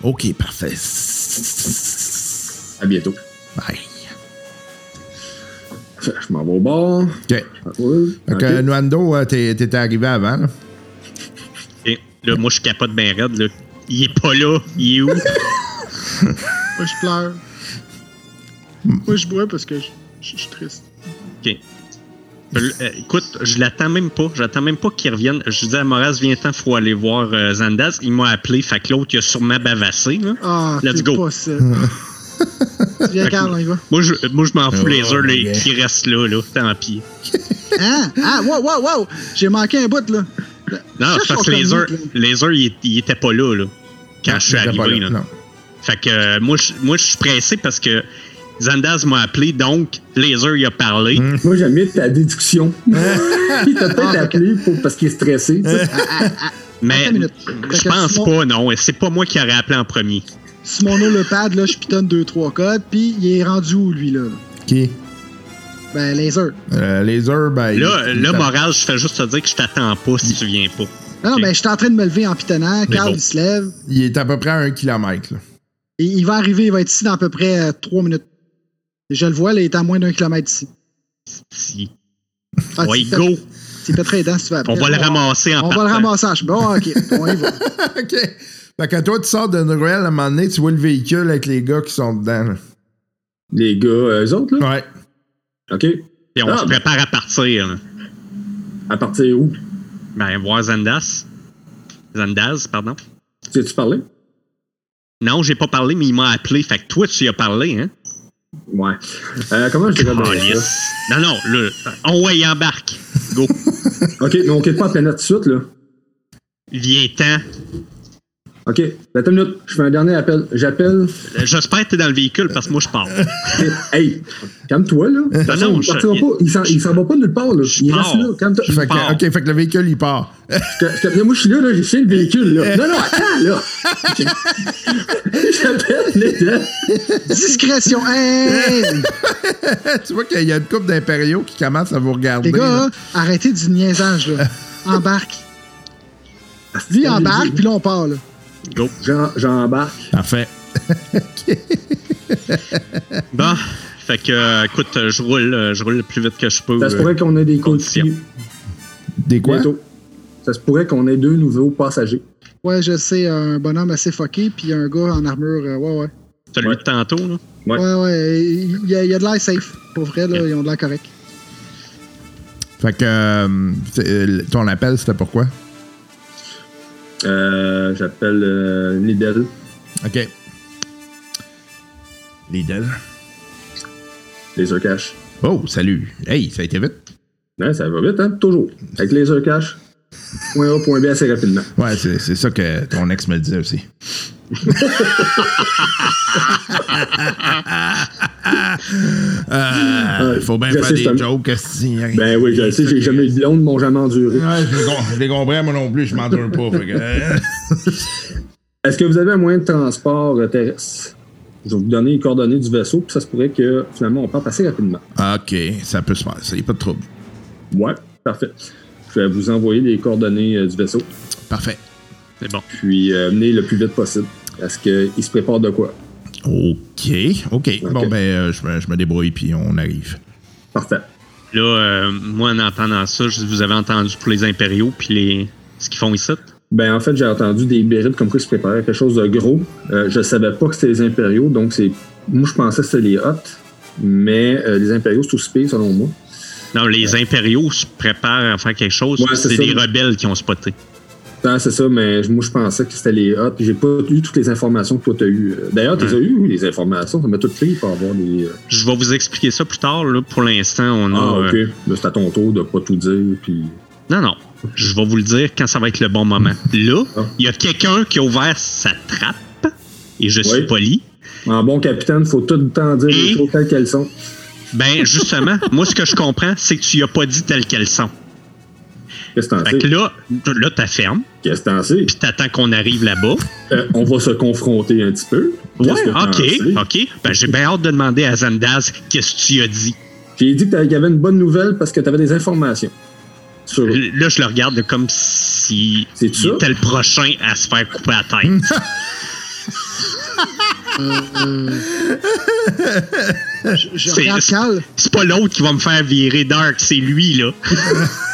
OK, parfait. À bientôt. Bye. Je m'en vais au bar. OK. Ouais. Fait OK. que Nuando, euh, t'es- t'étais arrivé avant. Là. Et là, moi, je capote bien raide. Là. Il est pas là. Il est où? Moi, je pleure. Moi, je bois parce que je je- je suis triste. OK. Euh, écoute, je l'attends même pas. J'attends même pas qu'il revienne. Je dis à Moraz, viens-t'en, faut aller voir euh, Zandaz. Il m'a appelé, fait que l'autre, il a sûrement bavassé. Là. Ah, Let's c'est go. pas ça. Viens, Carl, on y va. Moi, je, moi, je m'en fous Oh, les heures les- qui restent là, là. Tant pis. Hein? Ah, wow, wow, wow! J'ai manqué un bout, là. Non, parce que les heures, les heures, il, il était pas là, là. Quand Non, je suis arrivé, là, là. non. Fait que euh, moi, je, moi, je suis pressé parce que Zandaz m'a appelé, donc Laser, il a parlé. Hmm. Moi, j'aime mieux ta déduction. il t'a peut-être Ah, appelé pour- parce qu'il est stressé. tu sais. Mais je pense Simon- pas, non. C'est pas moi qui aurais appelé en premier. sur mon holopad, là, je pitonne 2-3 codes, puis il est rendu où, lui, là? Qui? Ben, laser. Euh, laser, ben. Là, il- là, moral, je fais juste te dire que je t'attends pas si tu viens pas. Non, ben, je suis en train de me lever en pitonnant. Carl, bon. il se lève. Il est à peu près à un kilomètre. là. Et il va arriver, il va être ici dans à peu près 3 minutes. Et je le vois, là, il est à moins d'un kilomètre d'ici. Si. Ah, fais- go! Tu fais très dense, tu vas On va le ramasser en On va le ramasser. en chemin. Bon, ok, on y va. OK. Fait que toi, tu sors de Noël, à un moment donné, tu vois le véhicule avec les gars qui sont dedans. là. Les gars, euh, eux autres, là? Ouais. OK. Et on Ah, se prépare à partir. là. À partir où? Ben, voir Zandas. Zandaz, pardon. Tu tu parlé? Non, j'ai pas parlé, mais il m'a appelé. Fait que toi, tu y as parlé, hein? Ouais. Euh, comment je dirais? Calice. Non, non, là. On ouais, il embarque. Go. OK, mais on quitte pas la planète tout de suite, là. Viens-t'en. OK, attends une minute. Je fais un dernier appel. J'appelle. J'espère que t'es dans le véhicule parce que moi, je pars. Hey, calme-toi, là. De toute façon, non, il partira pas. Il s'en- Il s'en va pas nulle part, là. Il pars. reste là. Calme-toi. Fait que, pars. OK, fait que le véhicule, il part. Je je Moi, je suis là, là. J'ai fait le véhicule, là. Non, non, attends, là. J'appelle les deux. Discrétion. Hey! tu vois qu'il y a une couple d'impériaux qui commencent à vous regarder. Les gars, là. arrêtez du niaisage, là. Embarque. Lui embarque, puis là, on part, là. Go. J'embarque. Parfait. Bon. Fait que, euh, écoute, euh, je roule, euh, je roule le plus vite que je peux. Ça se euh, pourrait qu'on ait des conditions. coéquipiers Des quoi? bientôt. Ça se pourrait qu'on ait deux nouveaux passagers. Ouais, je sais, un bonhomme assez fucké, puis un gars en armure. euh, ouais, ouais. Celui Ouais. de tantôt, là? Ouais. Ouais, ouais. Il y a, il y a de l'air safe. Pour vrai, là, ils ont de l'air correct. Fait que euh, euh, ton appel, c'était pourquoi? Euh, J'appelle euh, Lidl. OK. Lidl. Laser Cash. Oh, salut. Hey, ça a été vite. Ouais, ça va vite, hein? Toujours. Avec Laser Cash. Point A, point B assez rapidement. Ouais, c'est c'est ça que ton ex me disait aussi. Euh, faut bien Je faire des jokes. si- Ben oui, je le sais, j'ai jamais eu de blonde, m'ont jamais enduré. Ouais, je les comprends, moi non plus, je m'endure pas. que, euh, Est-ce que vous avez un moyen de transport euh, terrestre? Je vais vous donner les coordonnées du vaisseau, puis ça se pourrait que finalement on parte assez rapidement. OK, ça peut se faire, ça y a pas de trouble. Ouais, parfait. Je vais vous envoyer les coordonnées euh, du vaisseau, Parfait. C'est bon. puis euh, le plus vite possible. Est-ce qu'il se prépare de quoi? OK, OK. Bon, ben, euh, je, me, je me débrouille, puis on arrive. Parfait. Là, euh, moi, en entendant ça, je, vous avez entendu pour les impériaux, puis les ce qu'ils font ici? Ben en fait, j'ai entendu des bérides comme quoi ils se préparaient à quelque chose de gros. Euh, je savais pas que c'était les impériaux, donc c'est. Moi je pensais que c'était les Hots, mais euh, les impériaux c'est aussi pire selon moi. Non, les impériaux se préparent à faire quelque chose. Ouais, c'est des rebelles qui ont spoté. Ah, c'est ça, mais moi je pensais que c'était les Hots. J'ai pas eu toutes les informations que toi t'as eues. D'ailleurs, tu as eu les informations, ça m'a tout pris pour avoir des. euh, Je vais vous expliquer ça plus tard. Là. Pour l'instant, on a. Ah, ok. euh, c'est à ton tour de pas tout dire, puis. Non, non. Je vais vous le dire quand ça va être le bon moment. Là, Ah. il y a quelqu'un qui a ouvert sa trappe, et je suis poli. En bon capitaine, faut tout le temps dire les choses telles qu'elles sont. Ben, justement, moi, ce que je comprends, c'est que tu y as pas dit telles qu'elles sont. Qu'est-ce que t'en Fait sais? que là, là, t'affermes, Qu'est-ce que t'en sais? puis t'attends qu'on arrive là-bas. Euh, on va se confronter un petit peu. Ouais, ok, ok. Ben, j'ai bien hâte de demander à Zandaz qu'est-ce que tu as dit. J'ai dit que t'avais- qu'il y avait une bonne nouvelle parce que t'avais des informations. Sur. Là, je le regarde comme si C'est il ça? était le prochain à se faire couper la tête. Je, je C'est- regarde Cal. c'est pas l'autre qui va me faire virer Dark, c'est lui, là.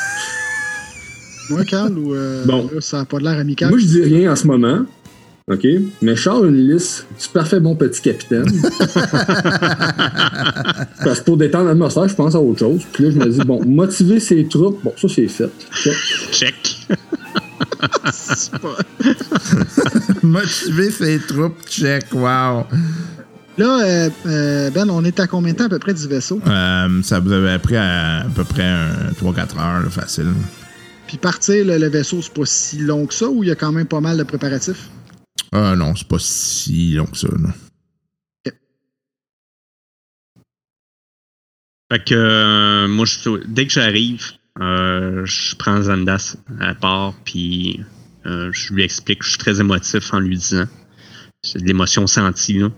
Moi, Cal, ou euh, Bon. là, ça n'a pas de l'air amical? Moi, je dis rien en ce moment. OK? Mais sors une liste du parfait bon petit capitaine. Parce que pour détendre l'atmosphère, je pense à autre chose. Puis là, je me dis, bon, motiver ses troupes, bon, ça, c'est fait. Check. Check. C'est pas- Motiver ses troupes, check, wow. Là, euh, euh, Ben, on est à combien de temps à peu près du vaisseau? Euh, ça vous avait pris à, à peu près un 3-4 heures, là, facile. Puis partir, le, le vaisseau, c'est pas si long que ça ou il y a quand même pas mal de préparatifs? Ah non, c'est pas si long que ça. là. Fait que euh, moi, je- dès que j'arrive, euh, je prends Zandas à part, puis euh, je lui explique que je suis très émotif en lui disant c'est de l'émotion sentie. Là.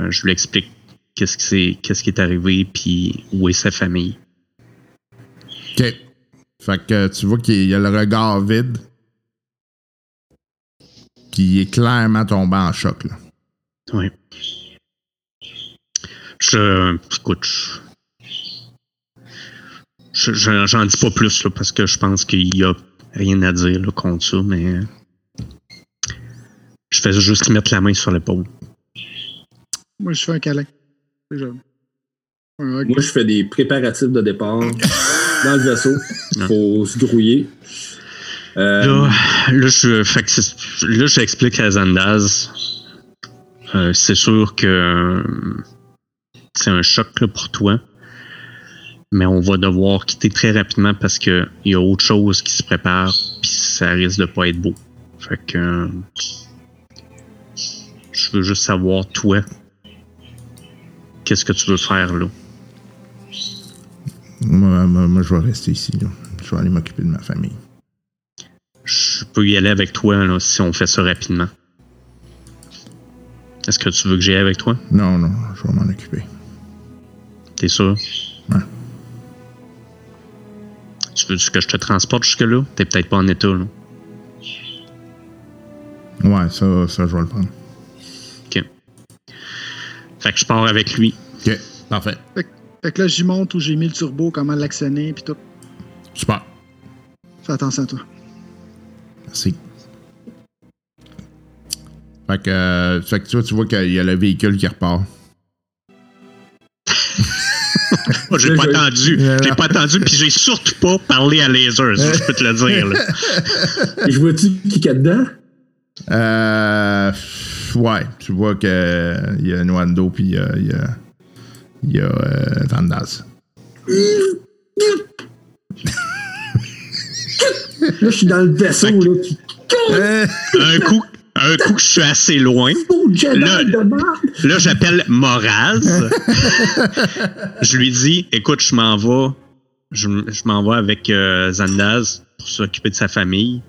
Euh, je lui explique qu'est-ce qui, c'est, qu'est-ce qui est arrivé, puis où est sa famille. OK. Fait que tu vois qu'il y a le regard vide. Qui est clairement tombé en choc, là. Oui. Je. Écoute. Je, je- j'en dis pas plus là, parce que je pense qu'il y a rien à dire là, contre ça, mais. Je fais juste lui mettre la main sur l'épaule. Moi, je fais un câlin. Moi, je fais des préparatifs de départ dans le vaisseau. Ouais. faut se grouiller. Euh, Là, là, je, fait que là, j'explique à Zandaz. Euh, c'est sûr que euh, c'est un choc là, pour toi. Mais on va devoir quitter très rapidement parce qu'il y a autre chose qui se prépare. Puis ça risque de pas être beau. Fait que. je veux juste savoir, toi, qu'est-ce que tu veux faire là? Moi, moi, moi, je vais rester ici, là. Je vais aller m'occuper de ma famille. Je peux y aller avec toi là, si on fait ça rapidement. Est-ce que tu veux que j'aille avec toi? Non, non, je vais m'en occuper. T'es sûr? Ouais. Tu veux que je te transporte jusque-là? T'es peut-être pas en état, là. Ouais, ça, ça, je vais le prendre. Fait que je pars avec lui. OK, parfait. Fait que là, j'y monte où j'ai mis le turbo, comment l'actionner, puis tout. Super. Fais attention à toi. Merci. Fait que, euh, fait que tu vois, tu vois qu'il y a le véhicule qui repart. Moi, j'ai pas je- attendu. J'ai pas attendu, puis j'ai surtout pas parlé à Laser, ça, je peux te le dire, là. je vois-tu qui qu'il y a dedans? Euh, ouais, tu vois que il y a Nwando puis il y a, il y a, euh, Vandaz. Là, je suis dans le vaisseau, là. qui- Un coup, un coup que je suis assez loin, Là- j'appelle Moraz. je lui dis écoute, je m'en vais. Je m'en vais avec euh, Zandaz pour s'occuper de sa famille.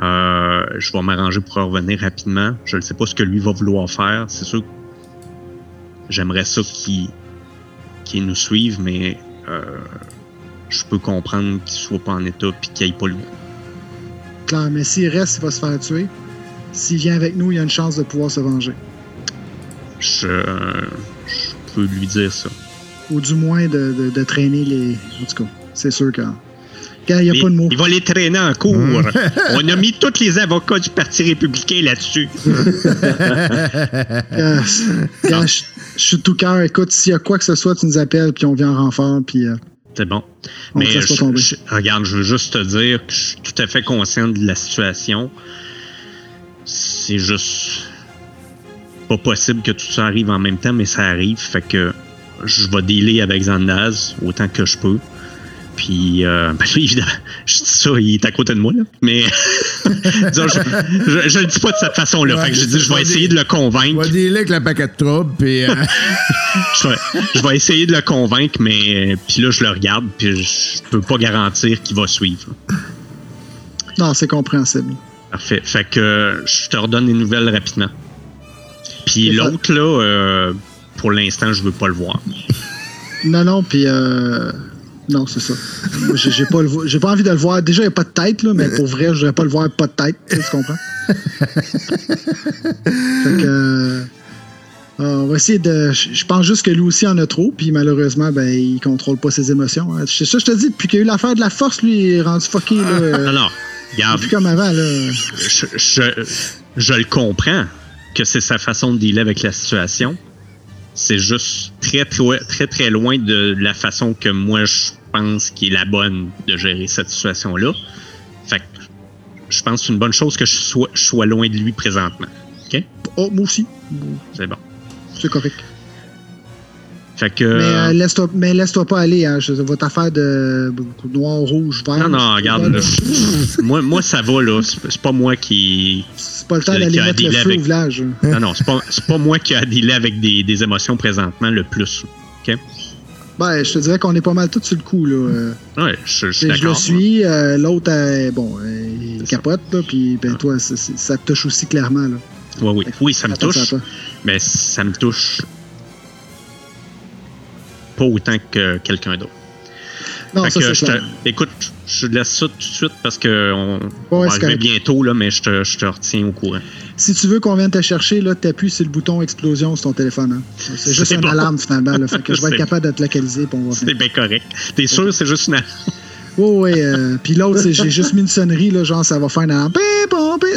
Euh, je vais m'arranger pour revenir rapidement. Je ne sais pas ce que lui va vouloir faire. C'est sûr que j'aimerais ça qu'il qu'il nous suive, mais euh, je peux comprendre qu'il soit pas en état et qu'il aille pas le goût. Claire, mais s'il reste, il va se faire tuer. S'il vient avec nous, il y a une chance de pouvoir se venger. Je, je peux lui dire ça. Ou du moins de, de- de traîner les. En tout cas, c'est sûr que. Il n'y a Mais pas de mots. Il va les traîner en cours. On a mis tous les avocats du Parti républicain là-dessus. Gars, je suis tout cœur. Écoute, s'il y a quoi que ce soit, tu nous appelles, puis on vient en renfort, puis euh, C'est bon. on Mais je- je- regarde, je veux juste te dire que je suis tout à fait conscient de la situation. C'est juste pas possible que tout ça arrive en même temps, mais ça arrive. Fait que je vais dealer avec Zandaz autant que je peux. Puis, euh, ben, lui, évidemment, je dis ça, il est à côté de moi, là. Mais, disons, je, je, je le dis pas de cette façon-là. Ouais, fait que je dis, je vais essayer de le On convaincre. va dealer avec la paquet de troubles, puis euh, je, vais, je vais essayer de le convaincre, mais puis là, je le regarde, puis je peux pas garantir qu'il va suivre. Non, c'est compréhensible. Parfait. Fait que je te redonne des nouvelles rapidement. Puis l'autre, là, euh, pour l'instant, je veux pas le voir. Non, non, puis. Euh... Non, c'est ça. Moi, j'ai pas, le vo- j'ai pas envie de le voir. Déjà, il n'y a pas de tête, là, mais pour vrai, je voudrais pas le voir pas de tête. Tu comprends? fait que. euh, on va essayer de. Je je pense juste que lui aussi en a trop, puis malheureusement, ben, il contrôle pas ses émotions. hein. C'est ça, je te dis, depuis qu'il y a eu l'affaire de la force, lui, il est rendu fucké, là. euh, Non, non. Regarde, plus comme avant, là. je, je, je le comprends que c'est sa façon de dealer avec la situation. C'est juste très, très, très, très loin de la façon que moi, je pense qui est la bonne de gérer cette situation-là. Fait que je pense que c'est une bonne chose que je sois, je sois loin de lui présentement. OK? Oh, moi aussi. C'est bon. C'est correct. Fait que. Mais euh, laisse-toi mais laisse-toi pas aller, hein. Je- Votre affaire de noir, rouge, vert. Non, non, regarde. là, moi, moi, ça va, là. C'est pas moi qui. C'est pas le temps d'aller mettre le feu avec- au village. Non, non, c'est pas, pas moi qui a dealé avec des, des émotions présentement le plus. OK? Ben, je te dirais qu'on est pas mal tous sur le coup, là. Ouais, je, je suis je le suis. euh, L'autre, euh, bon, euh, il capote, là. Puis, ben, toi, ça te touche aussi clairement, là. oui, oui. Oui, ça me touche, mais ça me touche pas autant que quelqu'un d'autre. Non, Fait ça, que c'est je clair. te- écoute, je laisse ça tout de suite parce que on, on Ouais, va arriver bientôt, là, mais je te, je te retiens au courant. Si tu veux qu'on vienne te chercher, là, t'appuies sur le bouton explosion sur ton téléphone. hein. C'est juste C'est une bon. alarme, finalement. Là, fait que je vais être capable de te localiser pour on va C'est bien correct. T'es sûr, c'est juste une. Oui, oui. euh, Puis l'autre, c'est j'ai juste mis une sonnerie, là, genre ça va faire une alarme.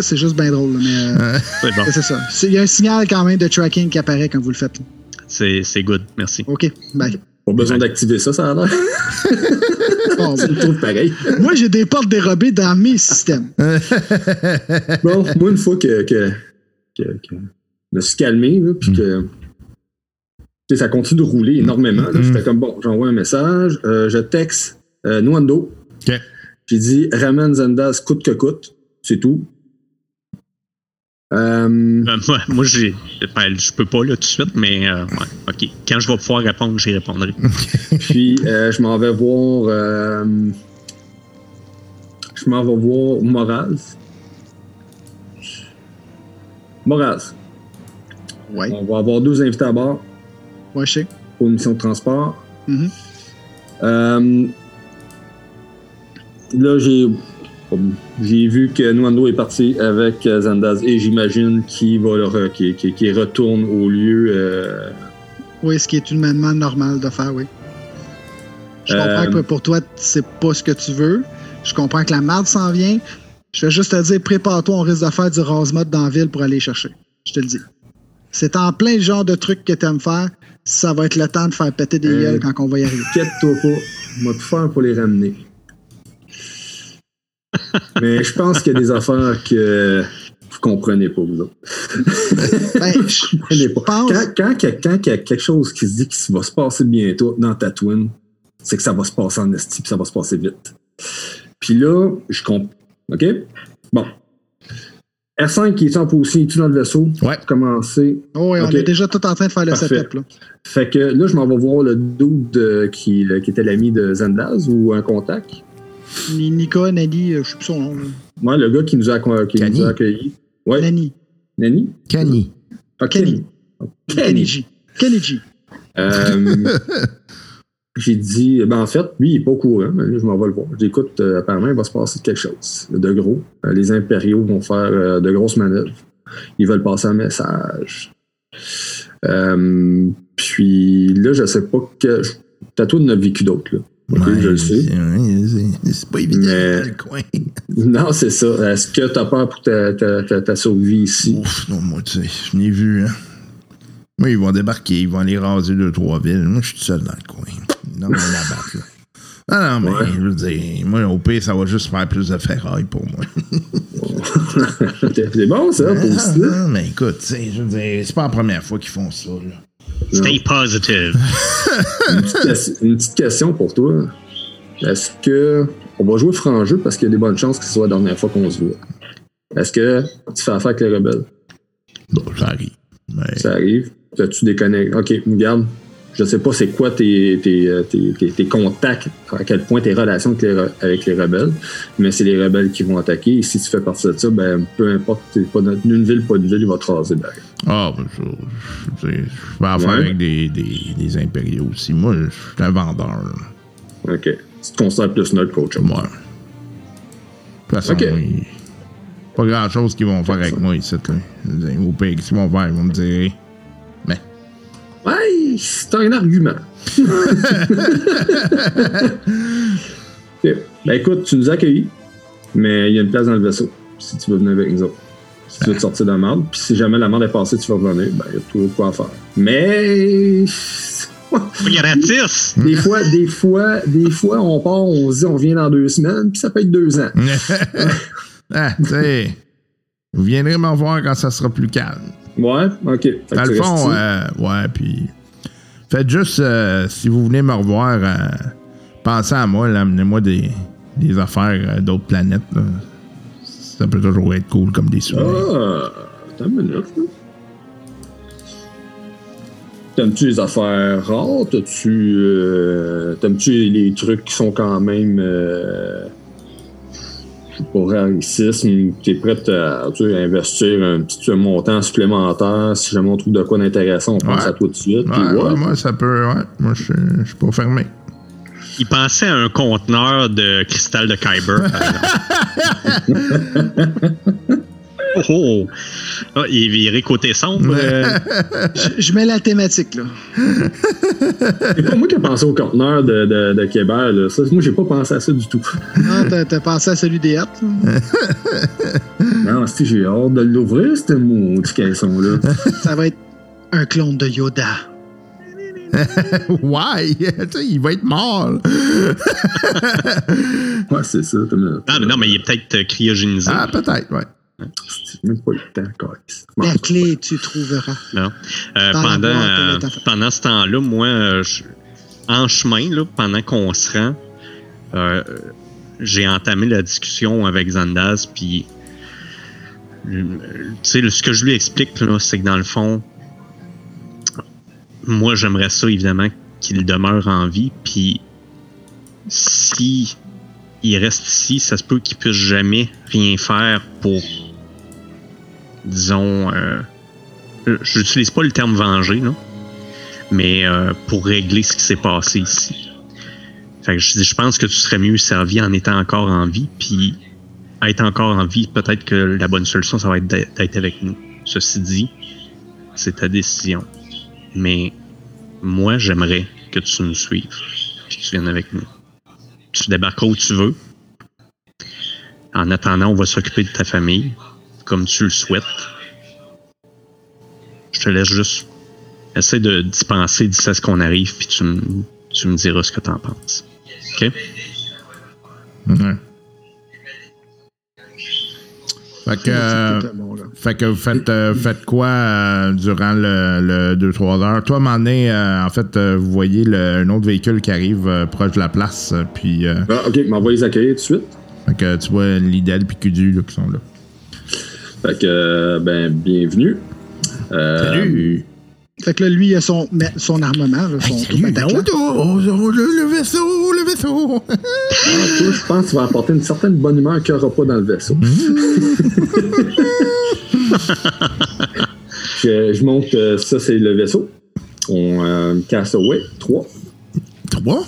C'est juste bien drôle. là, mais euh, C'est bon. c'est ça. Il y a un signal quand même de tracking qui apparaît quand vous le faites. c'est good. Merci. OK, bye. Pas besoin d'activer ça, ça a l'air. Bon, Tu le trouves pareil. moi, j'ai des portes dérobées dans mes systèmes. Bon, moi, une fois que, que, que, que je me suis calmé, là, puis que tu sais, ça continue de rouler énormément, là, Mm. j'étais comme, bon, j'envoie un message, euh, je texte euh, Nwando. OK. J'ai dit, ramène Zendas coûte que coûte. C'est tout. Euh, Euh, moi, moi j'ai. ben, je peux pas là tout de suite, mais euh, ouais, ok. Quand je vais pouvoir répondre, j'y répondrai. puis, euh, je m'en vais voir. euh, je m'en vais voir Moraz. Moraz. Ouais, On va avoir deux invités à bord. ouais, je sais. pour une mission de transport. Mhm. Euh, là, j'ai j'ai vu que Nwando est parti avec euh, Zandaz et j'imagine qu'il va retourne au lieu. euh, Oui, ce qui est humainement normal de faire, oui. Je Euh, comprends que pour toi, c'est pas ce que tu veux. Je comprends que la marde s'en vient. Je vais juste te dire, prépare-toi, on risque de faire du rase-mode dans la ville pour aller chercher. Je te le dis. C'est en plein le genre de truc que t'aimes faire. Ça va être le temps de faire péter des Euh, gueules quand on va y arriver. Inquiète-toi pas, on va tout faire pour les ramener? Mais je pense qu'il y a des affaires que vous comprenez pas, vous autres. Ben, je, comprenez pas. pense. Quand, quand, il y a- quand il y a quelque chose qui se dit qu'il va se passer bientôt dans Tatooine, c'est que ça va se passer en esti, puis ça va se passer vite. Puis là, je comprends. OK? Bon. R5 qui est en position, est dans le vaisseau? Ouais. Oh, Commencer. ouais, on Ok. est déjà tout en train de faire le Parfait. setup. Là. Fait que là, je m'en vais voir le dude euh, qui, euh, qui était l'ami de Zendaz ou un contact. Ni- Nika, Nani, euh, je sais plus son nom. Moi, le gars qui nous a, qui nous a accueillis. Ouais. Nani. Nani? Kenny. Ah, Kenny. Kenny. Kenny G. Kenny G. Euh, j'ai dit, ben en fait, lui, il est pas au courant, mais là, je m'en vais le voir. Je dis, écoute, euh, apparemment, il va se passer quelque chose de gros. Euh, les impériaux vont faire euh, de grosses manœuvres. Ils veulent passer un message. Euh, puis là, je sais pas que. Tatooine en a vécu d'autres, là. Ok, Ouais, je le sais. c'est- pas évident Mais- dans le coin. Non, c'est ça. Est-ce que t'as peur pour ta, ta, ta, ta survie ici? Ouf, non, moi, tu sais, je n'ai vu, hein. Moi, ils vont débarquer, ils vont aller raser deux, trois villes. Moi, je suis tout seul dans le coin. Non, mais la batte, là. Ah non, mais Ouais. je veux dire, moi, au pire, ça va juste faire plus de ferraille pour moi. c'est bon, ça, Ah, positif. non, mais écoute, tu sais, je veux dire, c'est pas la première fois qu'ils font ça, là. Stay positive. Une petite, ques- une petite question pour toi. Est-ce que. On va jouer franc jeu parce qu'il y a des bonnes chances que ce soit la dernière fois qu'on se voit? Est-ce que tu fais affaire avec les rebelles? Bon, ça arrive. Mais- Ça arrive. As-tu des connexions? Ok, regarde. Je sais pas c'est quoi tes, tes, euh, tes, tes- tes contacts, à quel point tes relations avec les, re- avec les rebelles, mais c'est les rebelles qui vont attaquer. Et si tu fais partie de ça, ben peu importe, pas dans une ville, pas de ville, il va te raser. Ben, Ah, ben, ça, je, je, je fais affaire Ouais. avec des, des, des impériaux aussi. Moi, je suis un vendeur. là. ok. Tu te considères plus qu'autre chose. Moi. De toute façon, il- pas grand chose qu'ils vont faire avec moi ici. Là. Au pire, qu'ils vont faire? Ils vont me dire. Ouais, c'est un argument. Ben écoute, tu nous as accueillis, mais il y a une place dans le vaisseau si tu veux venir avec nous autres. Si tu veux te sortir de la merde, puis si jamais la merde est passée, tu vas revenir, ben il y a tout quoi à faire. Mais Gratis! des fois, des fois, des fois, on part, on se dit on vient dans deux semaines, puis ça peut être deux ans. ah, tu sais. Vous viendrez me voir quand ça sera plus calme. Ouais, ok. Fait Dans le fond, euh, ouais, puis. Faites juste, euh, si vous venez me revoir, euh, pensez à moi, là, amenez-moi des, des affaires euh, d'autres planètes. là. Ça peut toujours être cool comme des souvenirs. Ah, une minute. là. T'aimes-tu les affaires rares? T'as-tu. euh, T'aimes-tu les trucs qui sont quand même. Pour racisme, tu es prêt à, tu sais, à investir un petit montant supplémentaire. Si jamais on trouve de quoi d'intéressant, on pense Ouais. à toi tout de suite. Ouais, puis ouais. ouais, moi, ça peut. Ouais. Moi, je suis pas fermé. Il pensait à un conteneur de cristal de Kyber. oh, oh. Ah, il est viré côté sombre. euh. Je, je mets la thématique, là. C'est pas moi qui ai pensé au conteneur de, de, de Québec. Là. Ça, moi, j'ai pas pensé à ça du tout. Ah, t'as- T'as pensé à celui des hâtes, là? Non, si j'ai hâte de l'ouvrir, ce maudit caisson-là. Ça va être un clone de Yoda. Sais, il va être mort. Ouais, c'est ça. Ah, mais non, mais il est peut-être euh, cryogénisé. Ah, peut-être, ouais. J'ai même pas eu le temps, encore. La clé, tu trouveras. Non. Euh, pendant, euh, pendant ce temps-là, moi, euh, je- en chemin, là, pendant qu'on se rend, euh, j'ai entamé la discussion avec Zandaz, puis tu sais, le- ce que je lui explique, c'est que dans le fond, moi, j'aimerais ça, évidemment, qu'il demeure en vie, puis si il reste ici, ça se peut qu'il puisse jamais rien faire pour, disons, euh, euh, j'utilise pas le terme venger, là, mais euh, pour régler ce qui s'est passé ici. Fait que je je pense que tu serais mieux servi en étant encore en vie, puis être encore en vie, peut-être que la bonne solution, ça va être d'être avec nous. Ceci dit, c'est ta décision. Mais moi, j'aimerais que tu nous suives, puis que tu viennes avec nous. Tu débarqueras où tu veux. En attendant, on va s'occuper de ta famille, comme tu le souhaites. Je te laisse juste essayer de d'y penser d'ici à ce qu'on arrive, puis tu, me- tu me diras ce que t'en penses. OK? Ouais. Fait que, euh, fait vous faites, euh, faites quoi euh, durant le 2-3 heures? Toi, à un moment donné, euh, en fait, euh, vous voyez le- un autre véhicule qui arrive euh, proche de la place, puis euh, Ah, ok, m'en va les accueillir tout de suite. fait que tu vois Lidl et Kudu là, qui sont là. Fait que, ben, bienvenue. Euh, Fait que là, lui, il a son, son armement, là, son Salut, Bataclan. oh, oh, oh, le, le vaisseau, le vaisseau! ah, toi, je pense que tu vas apporter une certaine bonne humeur qu'il n'y aura pas dans le vaisseau. je, je monte, euh, ça c'est le vaisseau. On euh, Castaway 3. Trois?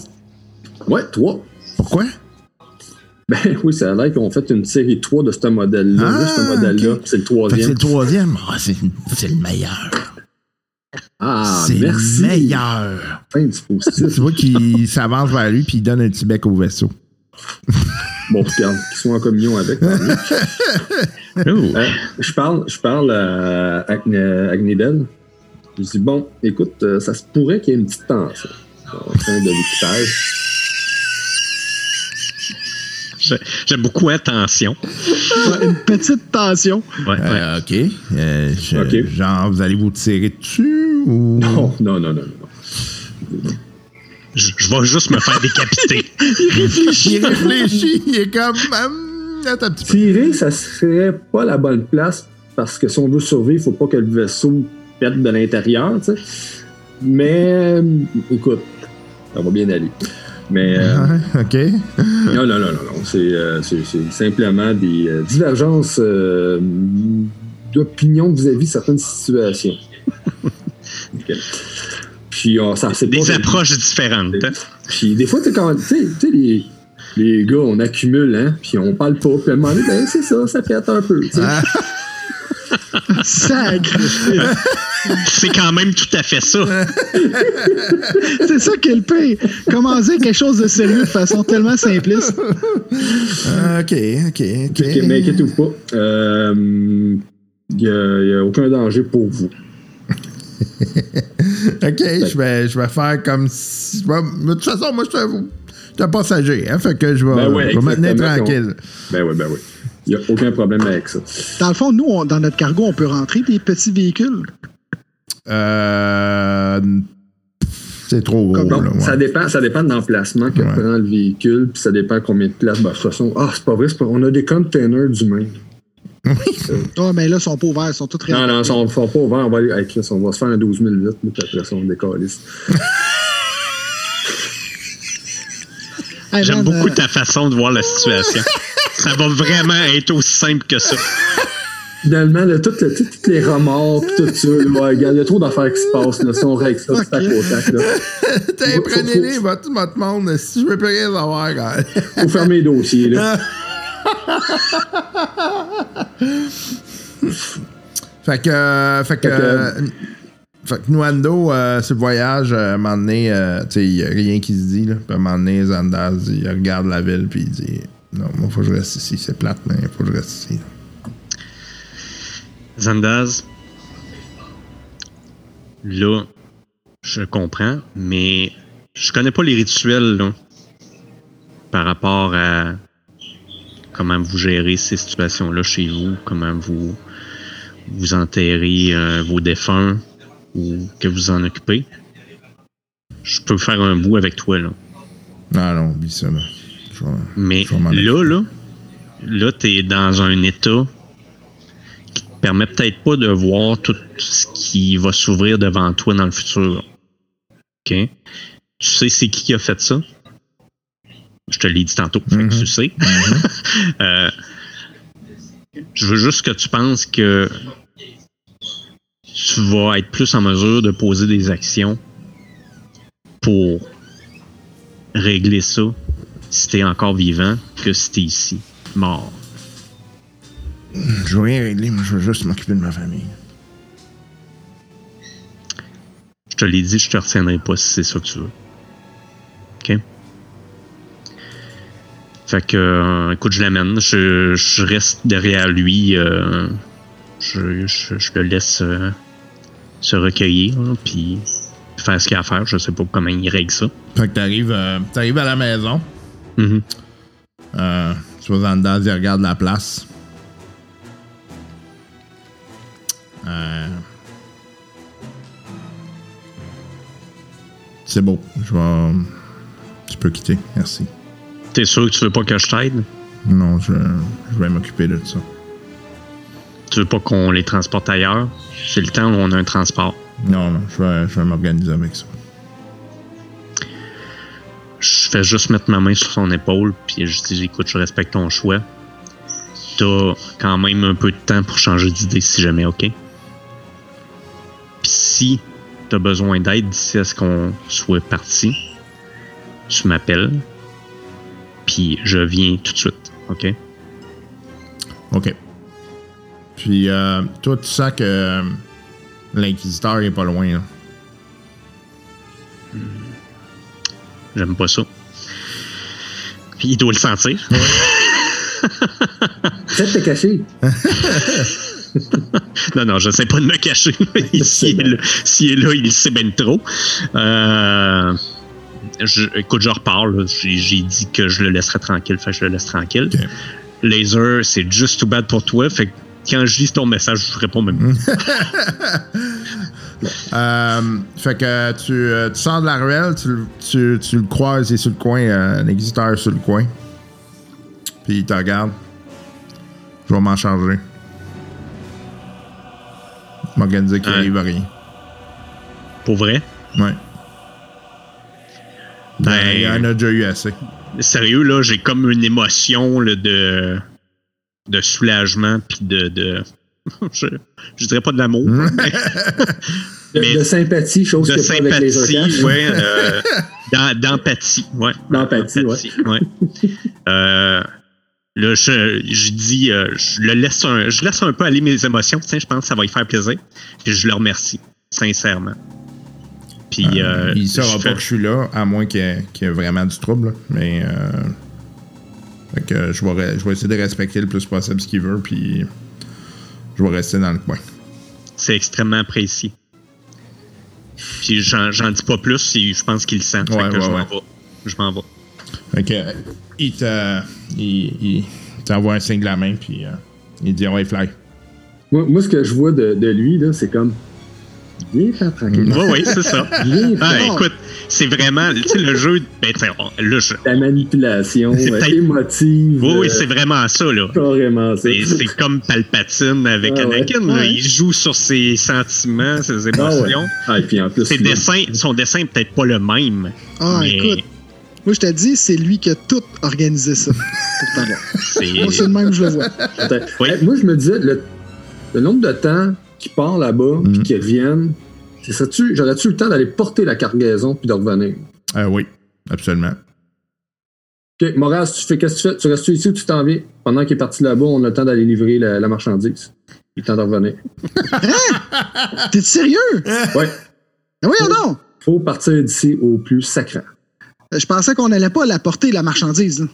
Ouais, 3. Pourquoi? Ben oui, ça a l'air qu'on fait une série 3 de ce modèle-là. Ah, Là, ce modèle-là, ok. c'est le Fait que c'est troisième. le troisième. Ah, c'est le meilleur. Ah, c'est le meilleur. Fin. Tu vois qu'il s'avance vers lui puis il donne un petit bec au vaisseau. bon, regarde, qu'ils soient en communion avec. Ouh. Euh, je parle, je parle à Agne- Agnidel. Je dis, bon, écoute, euh, ça se pourrait qu'il y ait une petite tension au sein de l'équipage. J'ai- J'aime beaucoup attention. Ouais, Une petite tension. Ouais, ouais. Euh, OK. Euh, je- Ok. Genre, vous allez vous tirer dessus ou? Non, non, non, non, non. Je, je vais juste me faire décapiter. Il réfléchit, il est comme. hum, attends un petit peu. Tirer, ça serait pas la bonne place parce que si on veut survivre, il faut pas que le vaisseau pète de l'intérieur, tu sais. Mais, euh, écoute, ça va bien aller. Mais, euh, Ouais, OK. non, non, non, non, non. C'est, euh, c'est- c'est simplement des euh, divergences euh, d'opinion vis-à-vis de certaines situations. Ok. Puis, on, ça, c'est pas- Des approches différentes. hein. Puis des fois, tu sais, quand- tu sais, tu sais, les, les gars, on accumule, hein, puis on parle pas. Puis à un moment donné, ben, c'est ça, ça pète un peu. Ah. Sacre. C'est quand même tout à fait ça. C'est ça qui est le pire. Commencer quelque chose de sérieux de façon tellement simpliste? Ah, OK, OK, OK. Ok, mais inquiétez-vous pas. Euh, Il n'y a, y a aucun danger pour vous. OK, je vais, je vais faire comme si. vais- de toute façon, moi, je suis un, je suis un passager, hein, fait que je vais, Ben ouais, me tenir exactement, tranquille. Ben oui, ben oui. Il n'y a aucun problème avec ça. Dans le fond, nous, on- dans notre cargo, on peut rentrer des petits véhicules. Euh, c'est trop gros, Bon, là, ouais. ça, dépend, ça dépend de l'emplacement que Ouais. prend le véhicule, puis ça dépend combien de places. Ben, de toute façon, ah, c'est pas vrai, c'est pas- on a des containers d'humains. Ah, mais là, ils sont pas ouverts, ils sont tous Non, réservés. non, ils sont, sont pas ouverts. On va, aller, on va se faire un 12 000 litres, puis après ça, on décalisse. J'aime beaucoup euh, ta façon de voir la situation. Ça va vraiment être aussi simple que ça. Finalement, là, toutes les, remords pis tout ça, ouais, il y a trop d'affaires qui se passent. Là, si on règle ça, c'est à Ok. côté. Là. T'as Faut- prenez-les, tout votre monde. Si je veux plus rien savoir, gars. Faut fermer les dossiers. Là. Fait que, euh, fait que, Fait que- euh, fait que Nuando, euh, sur le voyage, euh, à un moment donné, euh, tu sais, il n'y a rien qui se dit, là. Puis à un moment donné, Zandaz, il regarde la ville, puis il dit Non, moi, faut que je reste ici. C'est plate, mais il faut que je reste ici. Zandaz, là, je comprends, mais je connais pas les rituels là, par rapport à comment vous gérez ces situations-là chez vous, comment vous vous enterrez euh, vos défunts ou que vous en occupez. Je peux faire un bout avec toi là. Non, non, oublie ça, là. Je vais- Mais Je là, là, là, t'es dans un état permet peut-être pas de voir tout ce qui va s'ouvrir devant toi dans le futur. OK? Tu sais c'est qui qui a fait ça? Je te l'ai dit tantôt, fait que Mhm. tu sais. Euh, je veux juste que tu penses que tu vas être plus en mesure de poser des actions pour régler ça si t'es encore vivant que si t'es ici, mort. Je veux rien régler, mais je veux juste m'occuper de ma famille. Je te l'ai dit, je te retiendrai pas si c'est ça que tu veux. OK? Fait que, euh, écoute, je l'amène. Je, je reste derrière lui. euh, je, je- je le laisse euh, se recueillir, là, puis faire ce qu'il a à faire. Je sais pas comment il règle ça. Fait que t'arrives, euh, t'arrives à la maison. Mhm. Euh, tu vas dans dedans, il regarde la place. C'est beau. Je vais. Tu peux quitter. Merci. T'es sûr que tu veux pas que je t'aide? Non, je, je vais m'occuper de ça. Tu veux pas qu'on les transporte ailleurs? C'est le temps où on a un transport. Non, non, je vais, je vais m'organiser avec ça. Je fais juste mettre ma main sur son épaule, puis je dis écoute, je respecte ton choix. T'as quand même un peu de temps pour changer d'idée si jamais, ok? Puis si t'as besoin d'aide d'ici à ce qu'on soit parti, tu m'appelles, puis je viens tout de suite, ok? OK. Puis, euh, toi, tu sens que euh, l'inquisiteur est pas loin. Là. J'aime pas ça. Puis il doit le sentir. Peut-être te cacher. Non, non, je sais pas de me cacher. S'il est, là- s'il est là, il sait bien trop. Euh, je, écoute, je repars. là. J'ai, dit que je le laisserais tranquille, fait que je le laisse tranquille. Laser, c'est juste too bad pour toi. Fait que quand je lis ton message, je réponds même. Euh, fait que tu, euh, tu sors de la ruelle, tu, le- tu, tu le croises, il est sur le coin, euh, l'existeur sur le coin. Puis il te regarde. Je vais m'en charger. M'organiser qu'il Ouais. arrive à rien. Pour vrai? Ouais. Ben- il y en a déjà eu assez. Sérieux, là, j'ai comme une émotion là, de, de soulagement puis de. de je, je dirais pas de l'amour. De, Mais- de sympathie, chose de que pas avec les sympathie, ouais, euh, d'em- d'empathie, ouais. D'empathie, ouais. ouais. Euh, là, je, je dis, euh, je le laisse un, je laisse un peu aller mes émotions, tiens, je pense que ça va lui faire plaisir. Puis je le remercie, sincèrement. Puis euh, il saura pas que je suis là, à moins qu'il y, ait- qu'il y ait vraiment du trouble. Mais. Euh, fait que je vais, re- je vais essayer de respecter le plus possible ce qu'il veut, puis. Je vais rester dans le coin. c'est extrêmement apprécié. Puis j'en, dis pas plus, et je pense qu'il le sent. Ouais, que ouais, je m'en ouais. vais. Je m'en vais. Fait que, il te. Il, il t'envoie un signe de la main, puis. euh, il dit, ouais, fly. Moi, moi, ce que je vois de, de lui, là, c'est comme. Viens faire tranquille. Oui, oui, c'est ça. Viens Ah, écoute, c'est vraiment, tu sais, le jeu, ben, tu sais, on- là, je- la manipulation C'est euh, émotive. oui, oui, euh, c'est vraiment ça, là. carrément ça. C'est c'est comme Palpatine avec Ah ouais. Anakin. là. Ouais. Il joue sur ses sentiments, ses Ah ouais. émotions. Ah, et puis en plus, Ses dessins, son dessin est peut-être pas le même. Ah, mais écoute, Moi, je te dis, c'est lui qui a tout organisé ça pour t'avoir. C'est. Moi, c'est le même que je le vois. Attends. Oui. Hey, moi, je me disais, le, le nombre de temps qu'ils partent là-bas, puis Mhm. qu'ils reviennent, j'aurais-tu le temps d'aller porter la cargaison puis de revenir? Euh, oui, absolument. OK, Moraz, tu fais qu'est-ce que tu fais? Tu restes ici ou tu t'en viens? Pendant qu'il est parti là-bas, on a le temps d'aller livrer la, la marchandise. Il est temps de revenir. T'es sérieux? Ouais. Mais oui ou non? Faut partir d'ici au plus sacrant. Je pensais qu'on n'allait pas la porter, la marchandise.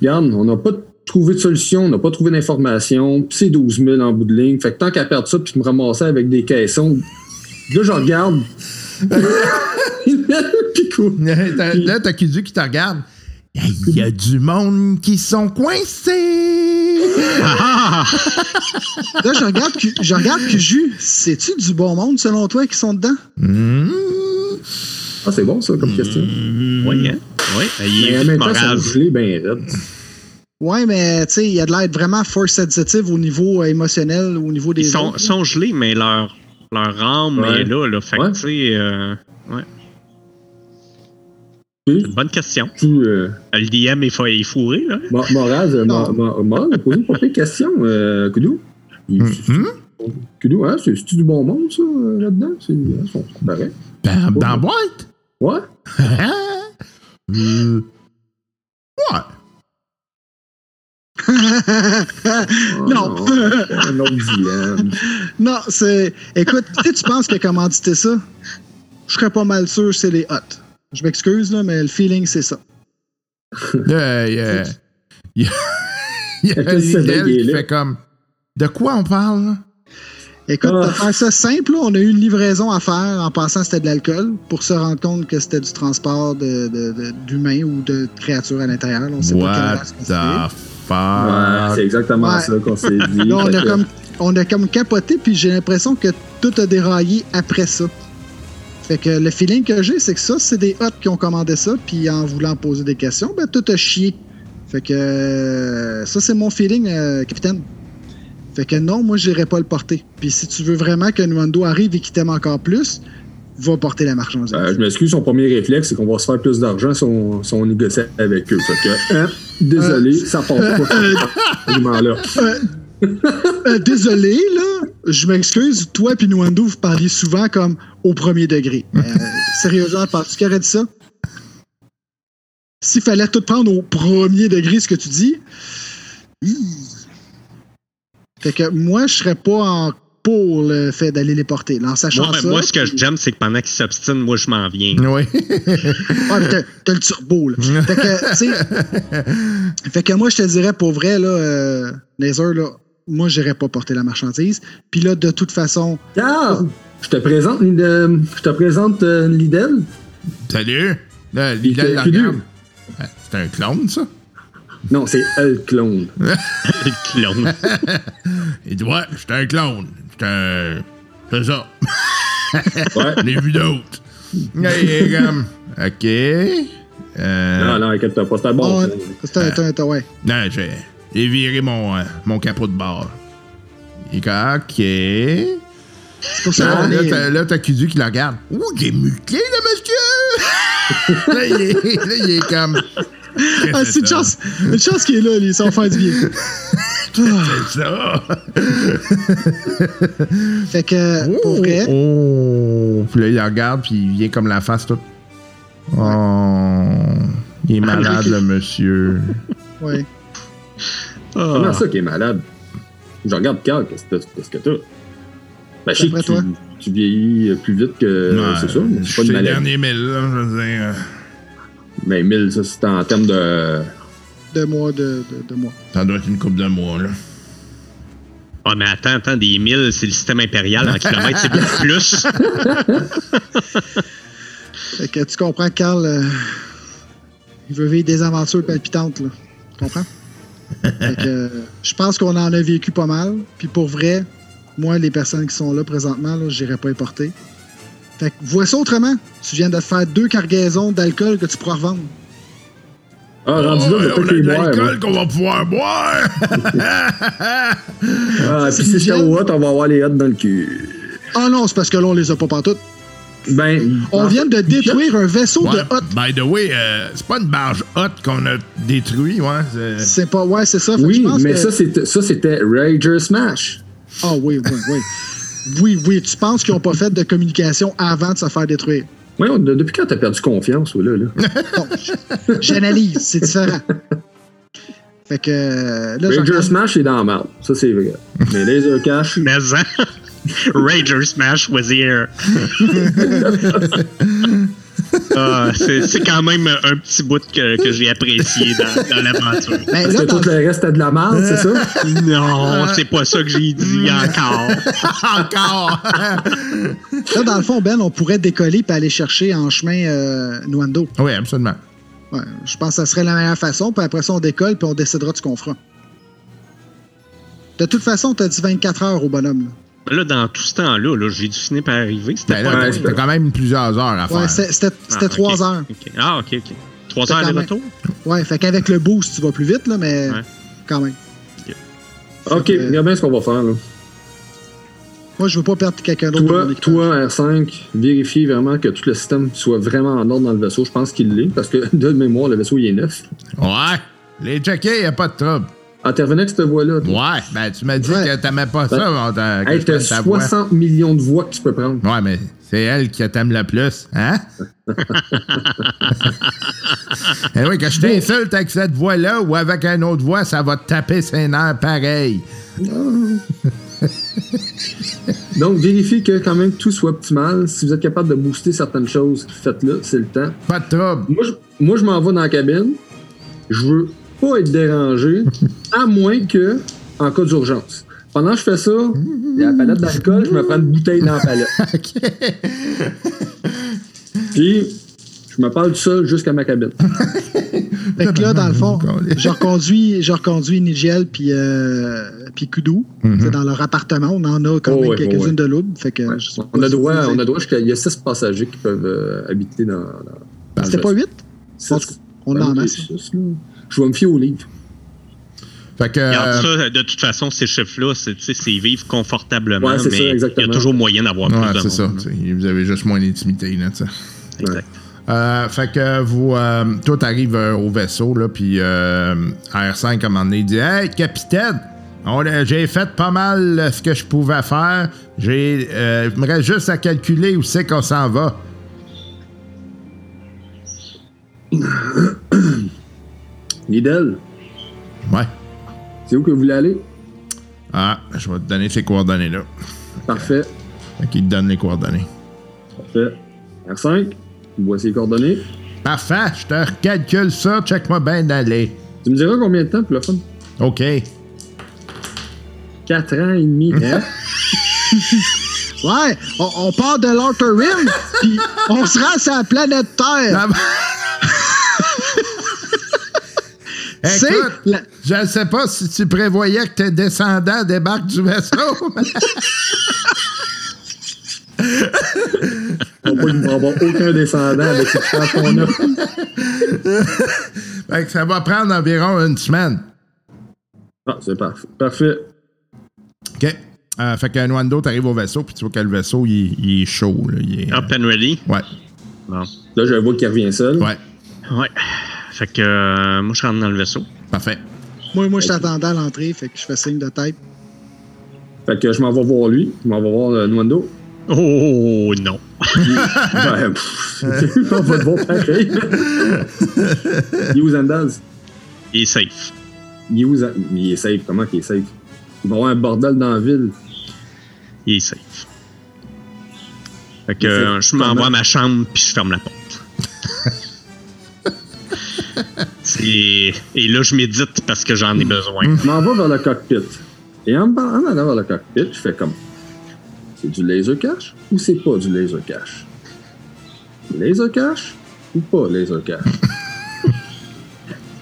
Regarde, on n'a pas trouvé de solution, on n'a pas trouvé d'information, puis c'est 12 000 en bout de ligne. Fait que tant qu'à perdre ça, puis me ramasser avec des caissons, là, je regarde. Là, t'as Kudu qui te regarde. Il y a du monde qui sont coincés. Ah! Là, je regarde, que, je regarde que Jus, c'est-tu du bon monde selon toi qui sont dedans? Hmm. Ah, c'est bon, ça, comme question. Oui, hein? Oui. Il Mais est en vite même temps, ça gelé bien raide. Ouais, mais tu sais, il y a de l'air vraiment force sensitive au niveau euh, émotionnel, au niveau des. Ils sont, autres, sont gelés, mais leur, leur âme Ouais. est là. là. Fait que, Ouais. tu sais, euh, ouais. C'est une bonne question. tu, euh, Le DM est, fa- est fourré, là. Mo- Moraz, euh, Non. Mo- Mo- Moraz a posé une papier question, euh, Koudou. Il- Mhm. Koudou, hein, c'est c'est-tu du bon monde, ça, euh, là-dedans? C'est hein. Dans, dans la boîte? Ouais? Euh. Oh, Non. pas un autre dilemme. non, c'est. Écoute, tu penses qu'il a commandité ça, je serais pas mal sûr c'est les hot. Je m'excuse, là, mais le feeling, c'est ça. Là, il y a- il y a- il y qui fait comme. De quoi on parle? Écoute, Ah. pour faire ça simple, là, on a eu une livraison à faire en pensant que c'était de l'alcool pour se rendre compte que c'était du transport de- de- de- d'humains ou de créatures à l'intérieur. On sait pas quelle What race the c'est. Ouais, c'est exactement Ouais. ça qu'on s'est dit. Là, on a, que- comme, on a comme capoté, puis j'ai l'impression que tout a déraillé après ça. Fait que le feeling que j'ai, c'est que ça, c'est des hôtes qui ont commandé ça, puis en voulant poser des questions, ben tout a chié. Fait que euh, ça, c'est mon feeling, euh, capitaine. Fait que non, moi, j'irai pas le porter. Puis si tu veux vraiment que Nwando arrive et qu'il t'aime encore plus, va porter la marchandise. Euh, je m'excuse, son premier réflexe, c'est qu'on va se faire plus d'argent si on, si on négocie avec eux. Fait que, hein, désolé, ça passe pas. argument-là. Euh, désolé, là, je m'excuse. Toi et Nwando, vous parliez souvent comme au premier degré. Euh, sérieusement, penses-tu qu'il aurait dit ça? S'il fallait tout prendre au premier degré, ce que tu dis. hi. Fait que moi, je serais pas en pour le fait d'aller les porter. Là, en sachant Moi, ça. moi, ce que j'aime, c'est que pendant qu'ils s'obstinent, moi, je m'en viens. Oui. Ah, mais t'as, t'as le turbo, là. fait que, tu sais. fait que moi, je te dirais, pour vrai, là, euh, Laser, là, moi, j'irais pas porter la marchandise. Puis là, de toute façon, Ah, je te présente, euh, je te présente euh, Lidl. Salut. Là, Lidl la regarde. Ah, C'est un clone, ça? Non, c'est El Clone. Le clone. Il dit Ouais, j'étais un clone. J'étais un. C'est ça. Ouais. Je l'ai vu d'autres. Là, il est comme. OK. Euh, Non, non, inquiète pas, c'était bon. bon, c'est un, c'est un- ouais. Non, j'ai j'ai viré mon, euh, mon capot de bord. Il est comme, OK. C'est pour ça Là, là, là, t'as Kudu qui le regarde. Ouh, il est musclé, le monsieur! là, il est, là, il est comme. Ah, c'est une chance, une chance qu'il est là, lui, ça va faire du bien. C'est ça! Fait que, pour vrai, Oh! Puis là, il regarde, puis il vient comme la face toute. Oh! Il est malade, le monsieur. ouais. Comment ça qui est malade? Je regarde Carl, qu'est-ce que t'as-? Ben, je sais que tu, toi? tu vieillis plus vite que. Ouais, c'est ça, mais c'est pas je une suis maladie. dernier mille, là, je veux dire. Mais 1000, ça, c'est en termes de. De mois, de, de, de mois. Ça doit être une coupe de mois, là. Ah, mais attends, attends, des milles, c'est le système impérial. En kilomètres, c'est beaucoup plus. Fait que tu comprends Carl, euh, il veut vivre des aventures palpitantes, là. Tu comprends? fait que euh, je pense qu'on en a vécu pas mal. Puis pour vrai, moi, les personnes qui sont là présentement, là, j'irai pas les porter. Fait que vois ça autrement. Tu viens de te faire deux cargaisons d'alcool que tu pourras revendre. Ah, rendu là, Oh, on va on a de l'alcool qu'on va pouvoir boire! Ah, C'est puis si Lidl. au hot, on va avoir les hot dans le cul. Ah non, c'est parce que là, on les a pas pantoute. Ben, On vient de détruire un vaisseau Ouais, de hot. by the way, euh, c'est pas une barge hot qu'on a détruit, ouais. c'est- C'est pas. Ouais, c'est ça. Fait que je Oui, mais que- ça, c'était, ça, c'était Rager Smash. Ah oui, oui, oui. Oui, oui. Tu penses qu'ils n'ont pas fait de communication avant de se faire détruire? On- depuis quand t'as perdu confiance, là? là? J'analyse, c'est différent. Fait que euh, là, regarde- Smash est dans la merde. Ça, c'est vrai. Mais Laser Cash, Mais hein, Rager Smash was here. Ah, c'est c'est quand même un petit bout que, que j'ai apprécié dans, dans l'aventure. Ben, parce que tout le reste de la merde, c'est ça? Non, c'est pas ça que j'ai dit encore. Encore! là, dans le fond, Ben, on pourrait décoller et aller chercher en chemin euh, Nwando. oui, absolument. Ouais, je pense que ça serait la meilleure façon. Puis après ça, on décolle puis on décidera de ce qu'on fera. De toute façon, t'as dit 24 heures au bonhomme. là. Là, dans tout ce temps-là, là, j'ai dû finir par arriver. C'était Ben Ouais, t'as quand même plusieurs heures à faire. Ouais, c'était c'était- Ah, c'était 3 heures. Ah, ok, ok. Trois heures quand de même- retour? Ouais, fait qu'avec le boost, tu vas plus vite, là, mais Ouais. quand même. OK, que- regarde bien ce qu'on va faire, là. Moi, je veux pas perdre quelqu'un d'autre. Toi, mon équipage. toi, R5, vérifie vraiment que tout le système soit vraiment en ordre dans le vaisseau. Je pense qu'il l'est, parce que de mémoire, le vaisseau, il est neuf. Ouais. Les checkers, y a pas de trouble. Intervenez avec cette voix-là. Ouais, ben tu m'as dit Ouais. que t'aimais pas ça, t'a- que Hey, t'as prenne ta voix. 60 millions de voix que tu peux prendre. Ouais, mais c'est elle qui t'aime le plus, hein? Eh oui, que je t'insulte avec cette voix-là ou avec une autre voix, ça va te taper ses nerfs pareil. Donc, vérifie que quand même tout soit optimal. Si vous êtes capable de booster certaines choses, faites-le, c'est le temps. Pas de trouble. Moi, je, moi, je m'en vais dans la cabine. Je veux pas être dérangé, à moins que, en cas d'urgence. Pendant que je fais ça, il y a la palette d'alcool, je me prends une bouteille dans la palette. Puis, je me parle tout seul jusqu'à ma cabine. Fait que là, dans le fond, je reconduis, je reconduis Nigel puis euh, puis Kudu. C'est dans leur appartement. On en a quand Oh même ouais, quelques-unes oh ouais. de loup. Fait que Ouais. je sais pas On a droit, on a droit jusqu'à. Il y a six passagers qui peuvent euh, habiter dans. dans- dans C'était pas vaisseau. 8? Six. En tout cas, on en Ah, masse. six, là. Je vais me fier au livre. Fait que. Regarde euh, ça, de toute façon, ces chiffres-là, c'est vivre confortablement, Ouais, mais il y a toujours moyen d'avoir ouais, plus de c'est ça. Vous avez juste moins d'intimité, là. Exact. Euh, fait que vous, euh, toi, t'arrives euh, au vaisseau, là, puis euh, R5, à un moment donné, il dit Hey, capitaine, j'ai fait pas mal euh, ce que je pouvais faire. J'ai, euh, il me reste juste à calculer où c'est qu'on s'en va. Lidl, Ouais. c'est où que vous voulez aller? Ah, je vais te donner ces coordonnées-là. Parfait. Fait qu'il te donne les coordonnées. Parfait. R5, voici les coordonnées. Parfait, je te recalcule ça, check-moi bien d'aller. Tu me diras combien de temps pour le fun? OK. 4 ans et demi. Hein? Ouais, on, on part de l'Outer Rim, puis on se rend sur la planète Terre. Ah, bah- C'est Écoute, la- je ne sais pas si tu prévoyais que tes descendants débarquent du vaisseau. On va avoir aucun descendant avec cette chance qu'on a. fait que ça va prendre environ une semaine. Ah, c'est parfait. Parfait. OK. Euh, fait que Nwando, t'arrives au vaisseau, puis tu vois que le vaisseau, il, il est chaud. Là. Il est, Up and ready? ouais. Bon. Là, je vois qu'il revient seul. Ouais. Ouais. Fait que euh, moi, je rentre dans le vaisseau. Parfait. Moi, moi je t'attendais à l'entrée, fait que je fais signe de tête. Fait que je m'en vais voir lui. Je m'en vais voir euh, Nwando. Oh non. ben, pff, on va te voir pareil. il est? Il safe. Il est Il safe. Comment qu'il est safe? Il va y avoir un bordel dans la ville. Il est safe. Fait que euh, je m'en Comment? vais à ma chambre puis je ferme la porte. C'est- Et là, je médite parce que j'en ai besoin. Je m'en vais vers le cockpit. Et en, allant vers le cockpit, je fais comme. C'est du laser cache ou c'est pas du laser cache? Laser cache ou pas laser cache?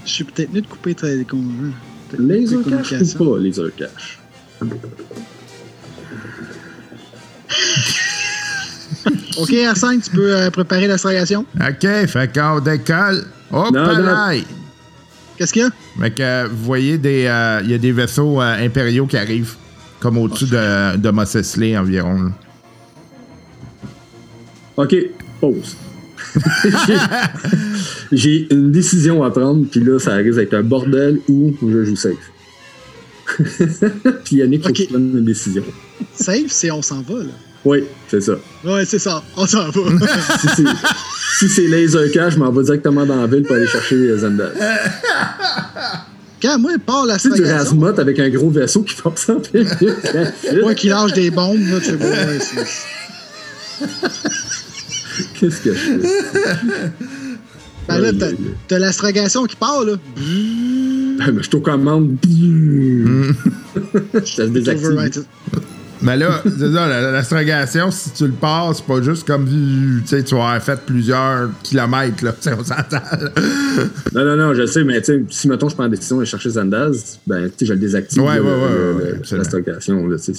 Je suis peut-être mieux de couper tes con- hein, Laser cache ou pas laser cache? Ok, R5, tu peux euh, préparer la. OK, fait qu'on décolle. Non. là! Qu'est-ce qu'il y a? Fait que vous voyez, euh, il y a des vaisseaux euh, impériaux qui arrivent, comme au-dessus de, de Eisley environ. là. OK, pause. J'ai- une décision à prendre, puis là, ça risque d'être un bordel ou je joue safe. puis Yannick, faut OK. que tu prennes une décision. Safe, c'est on s'en va, là. Oui, c'est ça. Ouais, c'est ça. On s'en va. Si c'est si c'est laser cash, je m'en vais directement dans la ville pour aller chercher les Zendaz. Quand moi, part la Tu sais, du Razmot avec un gros vaisseau qui passe en plein milieu. moi qui lâche des bombes, là, tu c'est- Qu'est-ce que je fais? Ben là, t'as- t'as l'astrogation qui part, là. Mais je suis aux commandes. je te désactive. Mais là, c'est ça, la- l'astrogation, si tu le passes, c'est pas juste comme tu sais, tu vas avoir fait plusieurs kilomètres, là. Tu sais, on s'entend. Non, non, non, je sais, mais tu sais, si mettons je prends la décision de chercher Zandaz, ben tu sais, je le désactive. Ouais, là, ouais, le- ouais, le- le- la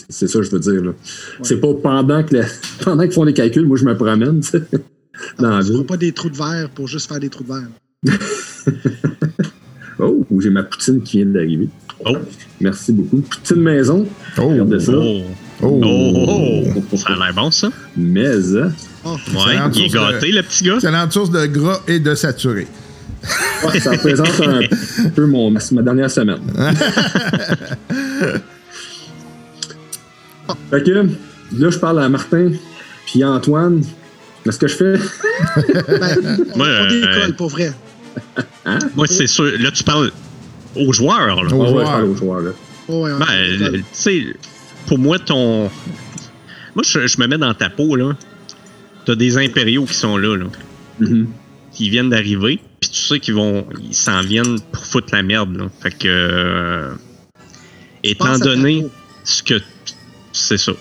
c'est ça que je veux dire. là. C'est pas pendant que la- pendant qu'ils font des calculs, moi je me promène, tu sais, dans la Tu feras ville. pas des trous de verre pour juste faire des trous de verre. Oh, j'ai ma poutine qui vient d'arriver. Oh. Merci beaucoup. Poutine maison. Oh. Regardez ça. Oh. Oh. Oh, oh. Ça a l'air bon, ça. Mais, hein, Oh, Ouais, il est source de- gâté, le petit gars. Excellente source de gras et de saturé. ouais, ça représente un peu mon, ma, dernière semaine. fait que, là, je parle à Martin, puis à Antoine. Qu'est-ce que je fais? ben, on Moi, pas euh, d'école, pour vrai. Moi, c'est sûr. Là, tu parles aux joueurs, là. Aux Ah ouais, joueurs. je parle aux joueurs, là. Oh, ouais, Ben, tu sais, pour moi, ton. Moi, je, je me mets dans ta peau, là. T'as des impériaux qui sont là, là. Mhm. Qui viennent d'arriver, puis tu sais qu'ils vont. Ils s'en viennent pour foutre la merde, là. Fait que. euh, étant donné ce que. C'est ça.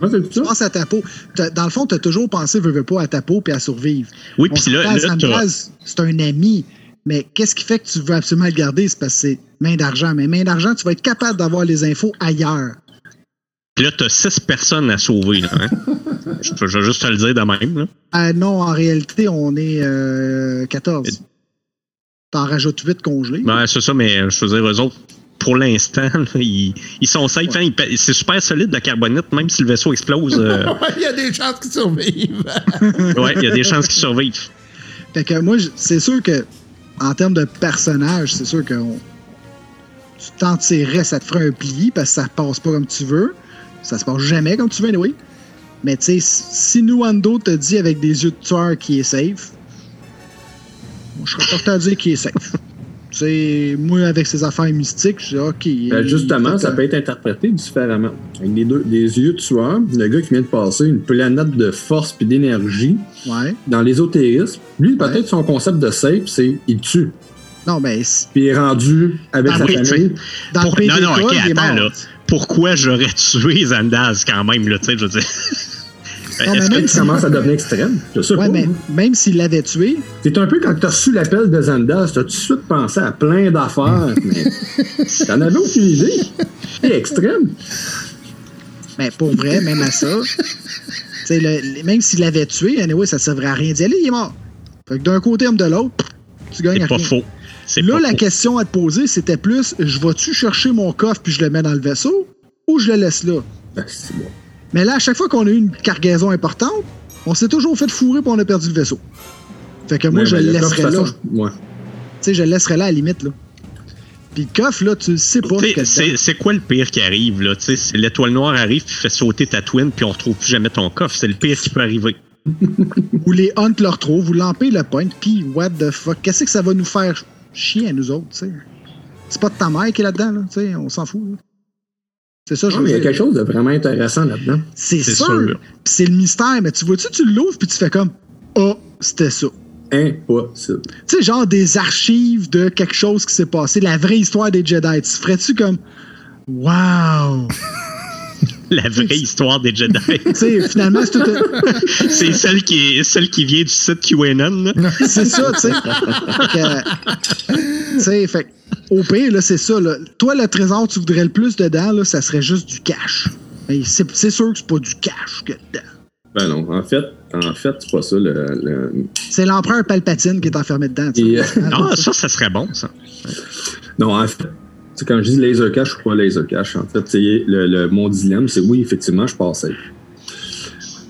Ouais, c'est ça? Pense à ta peau. Dans le fond, tu as toujours pensé, veux, veux pas, à ta peau puis à survivre. Oui, puis là, là c'est un ami. Mais qu'est-ce qui fait que tu veux absolument le garder? C'est parce que c'est main d'argent. Mais main d'argent, tu vas être capable d'avoir les infos ailleurs. puis là, t'as six personnes à sauver, là. Hein? je, peux- je vais juste te le dire de même, là. Ah non, en réalité, on est euh, 14. T'en rajoutes 8 congelés. Ouais, c'est ça, mais je veux dire, eux autres, pour l'instant, ils, ils sont safe. hein, c'est super solide, la carbonite, même si le vaisseau explose. euh, Il y a des chances qu'ils survivent. ouais, il y a des chances qu'ils survivent. Fait que moi, c'est sûr que, en termes de personnage, c'est sûr que tu t'en tirerais, ça te ferait un pli parce que ça passe pas comme tu veux. Ça se passe jamais comme tu veux, oui. Mais tu sais, si Nuando te dit avec des yeux de tueur qui est safe, je serais porté à dire qu'il est safe. Tu sais, moi, avec ses affaires mystiques, je dis OK. Ben, justement, ça peut être interprété différemment. Avec des, deux, des yeux de tueur, le gars qui vient de passer une planète de force puis d'énergie Ouais. dans l'ésotérisme, lui, peut-être Ouais. son concept de safe, c'est il tue. Non, ben, c'est- Puis il est rendu avec Ah sa oui, famille. dans Pour- le non, non, ok, attends, là. Pourquoi j'aurais tué Zandaz quand même, là, tu sais, je veux dire? Non, mais Est-ce même que- si- Ça commence à devenir extrême? Je sais Ouais, pas. mais hein. même s'il l'avait tué, C'est un peu quand tu as reçu l'appel de Zandaz, tu as tout de suite pensé à plein d'affaires, mais t'en avais aucune idée. C'est extrême. Ben, pour vrai, même à ça. le- même s'il l'avait tué, anyway, ça ne servirait à rien d'y aller, il est mort. Fait que d'un côté comme de l'autre, tu gagnes C'est à pas rien. faux. C'est Là, pas la faux. question à te poser, c'était plus je vais-tu chercher mon coffre puis je le mets dans le vaisseau ou je le laisse là? Ah, c'est bon. Mais là, à chaque fois qu'on a eu une cargaison importante, on s'est toujours fait fourrer puis on a perdu le vaisseau. Fait que moi, Ouais, je le laisserais là. façon, je- ouais. Tu sais, je le laisserais là à la limite, là. Puis le coffre, là, tu le sais pas. Tu C'est quoi le pire qui arrive, là? Tu sais, c'est l'étoile noire arrive puis fait sauter ta twin puis on retrouve plus jamais ton coffre. C'est le pire qui peut arriver. Ou les Hunt le retrouvent, ou Lampé le pointe, puis what the fuck, qu'est-ce que ça va nous faire chier à nous autres, tu sais? C'est pas de ta mère qui est là-dedans, là, tu sais, on s'en fout. là. C'est ça, je Non, mais il y a quelque chose de vraiment intéressant là-dedans. C'est C'est sûr. sûr. Puis c'est le mystère, mais tu vois-tu, tu l'ouvres, puis tu fais comme, oh, c'était ça. Impossible. Tu sais, genre des archives de quelque chose qui s'est passé, la vraie histoire des Jedi. Tu ferais-tu comme, wow! La vraie histoire des Jedi. tu sais, finalement, c'est tout. un- c'est celle qui, est, celle qui vient du site QAnon. là. C'est ça, tu sais. Tu sais, fait que, au pire, là, c'est ça. Là. Toi, le trésor, tu voudrais le plus dedans, là, ça serait juste du cash. Mais c'est sûr que c'est pas du cash que dedans. Ben non, en fait, en fait, c'est pas ça. Le, le- C'est l'empereur Palpatine qui est enfermé dedans. Et, euh, Ah, ça, ça serait bon, ça. Non, en fait, quand je dis laser je suis pas laser cache. En fait, le, le, mon dilemme, c'est oui, effectivement, je passe safe.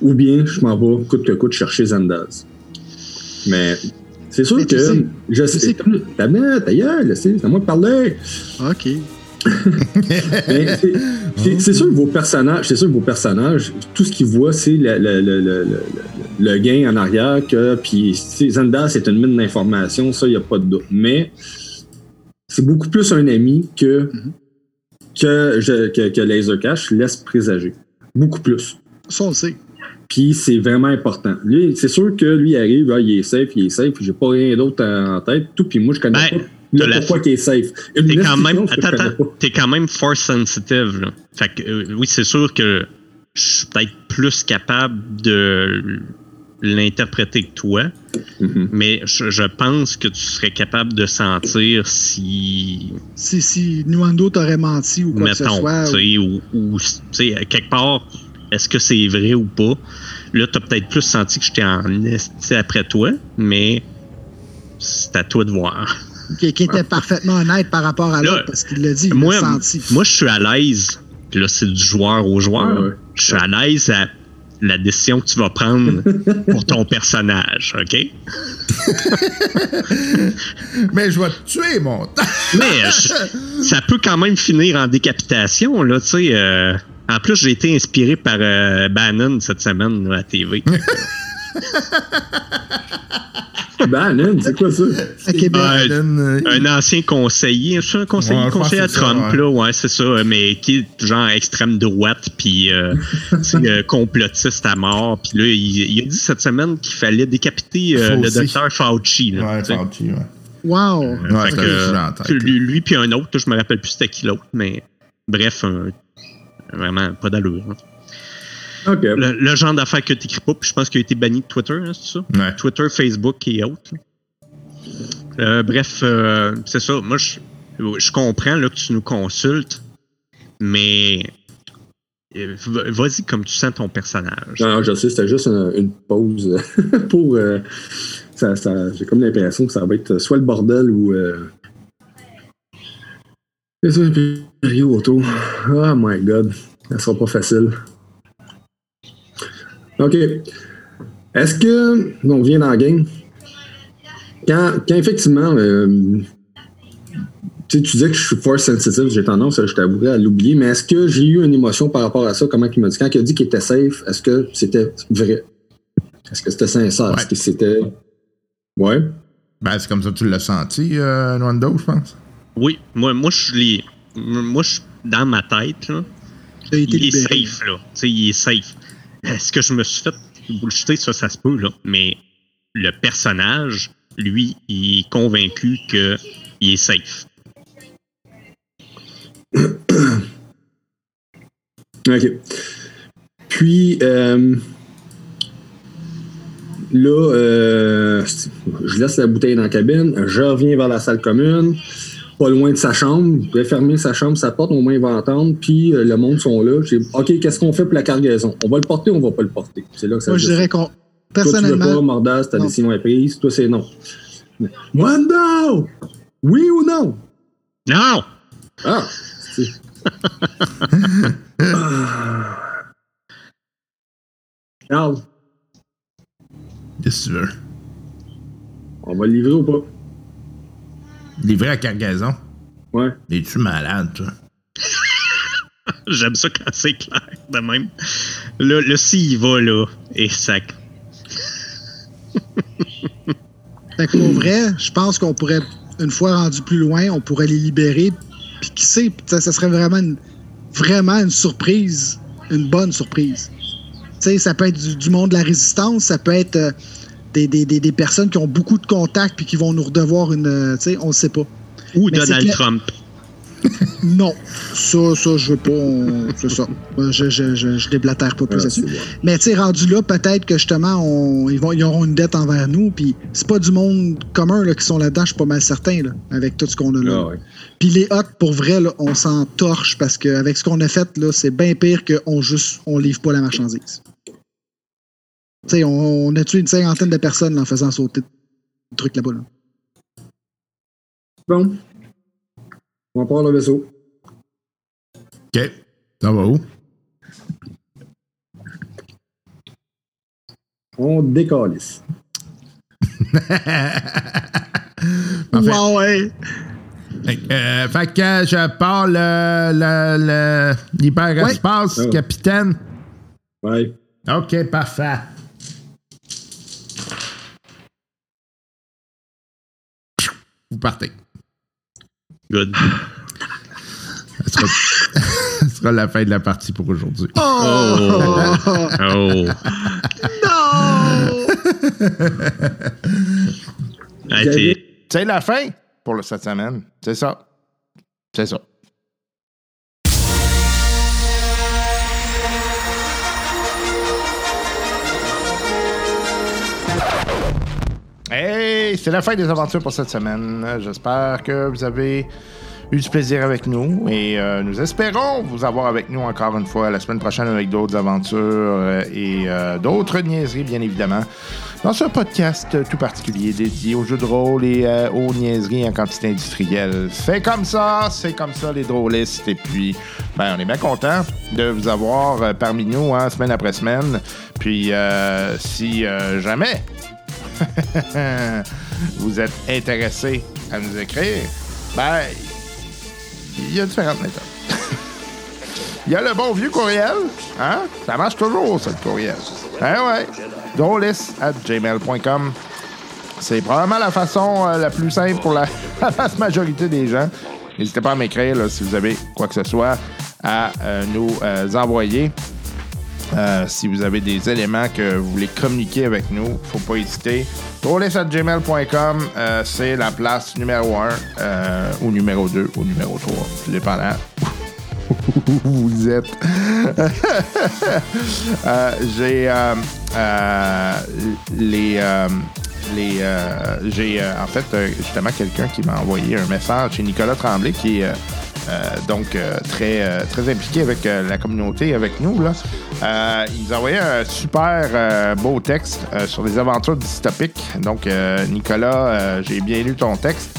ou bien je m'en vais coûte que coûte chercher Zandaz. Mais c'est sûr Mais tu que sais- je tu sais. Ta minute, ta gueule, c'est à moi de parler. OK. C'est- sûr que vos personnages, c'est sûr que vos personnages, tout ce qu'ils voient, c'est le, le, le, le, gain en arrière que puis Zanda, c'est une mine d'informations, ça, il n'y a pas de doute. Mais c'est beaucoup plus un ami que, que, je, que, que Laser Cash laisse présager. Beaucoup plus. Ça, on le sait. Puis c'est vraiment important. Lui, c'est sûr que lui arrive, ah, il est safe, il est safe, j'ai pas rien d'autre en tête, tout, puis moi je connais Ben, pas la- pourquoi qu'il est safe. T'es quand même, attends, attends, quand même force sensitive, là. Fait que, euh, oui, c'est sûr que je suis peut-être plus capable de l'interpréter que toi, Mhm. mais je, je pense que tu serais capable de sentir si, Si, si Nuando t'aurait menti ou quoi que ce mettons, soit. tu sais, ou, ou, tu sais, à quelque part, est-ce que c'est vrai ou pas? Là, t'as peut-être plus senti que j'étais en esti après toi, mais c'est à toi de voir. qui, qui était parfaitement honnête par rapport à Là, l'autre parce qu'il l'a dit, il moi, l'a senti. moi, je suis à l'aise. Puis là, c'est du joueur au joueur. Ouais, ouais. Je suis à l'aise à la décision que tu vas prendre pour ton personnage, OK? Mais je vais te tuer, mon temps. Mais je- ça peut quand même finir en décapitation, là, tu sais. euh. En plus, j'ai été inspiré par euh, Bannon cette semaine là, à TV. Bannon, c'est quoi ça? Euh, un ancien conseiller, un conseiller, Ouais, à ça, Trump, ouais. là, ouais, c'est ça, mais qui est genre extrême droite, puis euh, euh, complotiste à mort. Puis là, il, il a dit cette semaine qu'il fallait décapiter euh, le docteur Fauci. Là, Ouais. Fauci, ouais. Wow. Euh, Ouais, fait ça, que, lui, lui puis un autre, je me rappelle plus c'était qui l'autre, mais bref, un- vraiment pas d'allure. hein. Le, le genre d'affaires que t'écris pas, puis je pense qu'il a été banni de Twitter, hein, c'est ça? Ouais. Twitter, Facebook et autres. Euh, bref, euh, c'est ça. Moi, je, je comprends là, que tu nous consultes, mais euh, vas-y comme tu sens ton personnage. Non, non, je sais, c'était juste une, une pause pour. euh, ça, ça- J'ai comme l'impression que ça va être soit le bordel ou. Les impériaux autour. Oh my god. Ça sera pas facile. OK. Est-ce que. On vient dans la game. Quand, quand effectivement. euh, tu sais, tu disais que je suis force sensitive, j'ai tendance, je t'avouerais, à l'oublier, mais est-ce que j'ai eu une émotion par rapport à ça? Comment il m'a dit? Quand il a dit qu'il était safe, est-ce que c'était vrai? Est-ce que c'était sincère? Ouais. Est-ce que c'était. Ouais. Ben, c'est comme ça que tu l'as senti, euh, Nwando, je pense. Oui, moi, moi je. Moi, je dans ma tête, là, Il est safe, là. Il est safe. Est-ce que je me suis fait bullshiter? Ça, ça se peut, là. Mais le personnage, lui, il est convaincu qu'il est safe. OK. Puis, euh, là, euh, je laisse la bouteille dans la cabine, je reviens vers la salle commune, pas loin de sa chambre, je vais fermer sa chambre, sa porte, au moins il va entendre, puis euh, le monde sont là. J'ai OK, qu'est-ce qu'on fait pour la cargaison? On va le porter ou on va pas le porter? C'est là que ça Moi, je dirais qu'on. Toi, tu veux pas, Personnellement, Mordas, ta décision est prise, toi, c'est non. Wando! Oui ou non? Non! Ah! Ah. Regarde, Qu'est-ce que tu veux? on va le livrer ou pas? Livré à cargaison. Ouais. Es-tu malade, toi? J'aime ça quand c'est clair, de même. Là, là s'il va, là, et sac. fait que pour vrai, je pense qu'on pourrait, une fois rendu plus loin, on pourrait les libérer. Puis qui sait, ça, ça serait vraiment une, vraiment une surprise, une bonne surprise. Tu sais, ça peut être du, du monde de la résistance, ça peut être euh, des, des- des- des personnes qui ont beaucoup de contacts puis qui vont nous redevoir une. euh, tu sais, on ne sait pas. Ou Mais Donald clair- Trump. Non, ça, ça, je veux pas. on- C'est ça. Moi, Je, je, je, je déblatère pas plus là-dessus. Mais tu sais, rendu là, peut-être que justement, on- ils, vont, ils auront une dette envers nous. Puis c'est pas du monde commun là, qui sont là-dedans, je suis pas mal certain, là, avec tout ce qu'on a là. Ah ouais. Puis les hottes, pour vrai, là, on s'en torche parce qu'avec ce qu'on a fait, là, c'est bien pire qu'on juste on livre pas la marchandise. Tu sais, on, on a tué une cinquantaine de personnes là, en faisant sauter le truc là-bas. Là. Bon. On part le vaisseau. OK. Ça va où? On décalisse. Parfait. Ouais, ouais. Fait que, euh, fait que je parle le- le- le- l'hyperespace, Ouais. capitaine. Ouais. OK, parfait. Vous partez. Good. Ce sera, la fin de la partie pour aujourd'hui. Oh. oh. Non! Ah, t'es- C'est la fin pour le cette semaine. C'est ça. C'est ça. Hey, c'est la fin des aventures pour cette semaine. J'espère que vous avez eu du plaisir avec nous et euh, nous espérons vous avoir avec nous encore une fois la semaine prochaine avec d'autres aventures euh, et euh, d'autres niaiseries, bien évidemment, dans ce podcast tout particulier dédié aux jeux de rôle et aux niaiseries en quantité industrielle. C'est comme ça, c'est comme ça les drôlistes. Et puis, ben, on est bien content de vous avoir parmi nous, hein, semaine après semaine. Puis, si jamais vous êtes intéressé à nous écrire, ben, il y a différentes méthodes. Il y a le bon vieux courriel, hein? Ça marche toujours, ça, courriel. Hein, ouais. At gmail.com. C'est probablement la façon euh, la plus simple pour la, vaste majorité des gens. N'hésitez pas à m'écrire si vous avez quoi que ce soit à euh, nous euh, envoyer. Euh, si vous avez des éléments que vous voulez communiquer avec nous, faut pas hésiter. gmail.com, euh, c'est la place numéro 1 ou numéro 2 ou numéro 3, tout dépendant où vous êtes. Euh, J'ai euh, euh, les euh, les euh, j'ai euh, en fait euh, justement quelqu'un qui m'a envoyé un message chez Nicolas Tremblay qui euh, euh, donc euh, très euh, très impliqué avec euh, la communauté avec nous là. Euh, il nous a envoyé un super euh, beau texte euh, sur les aventures dystopiques. Donc euh, Nicolas, euh, j'ai bien lu ton texte.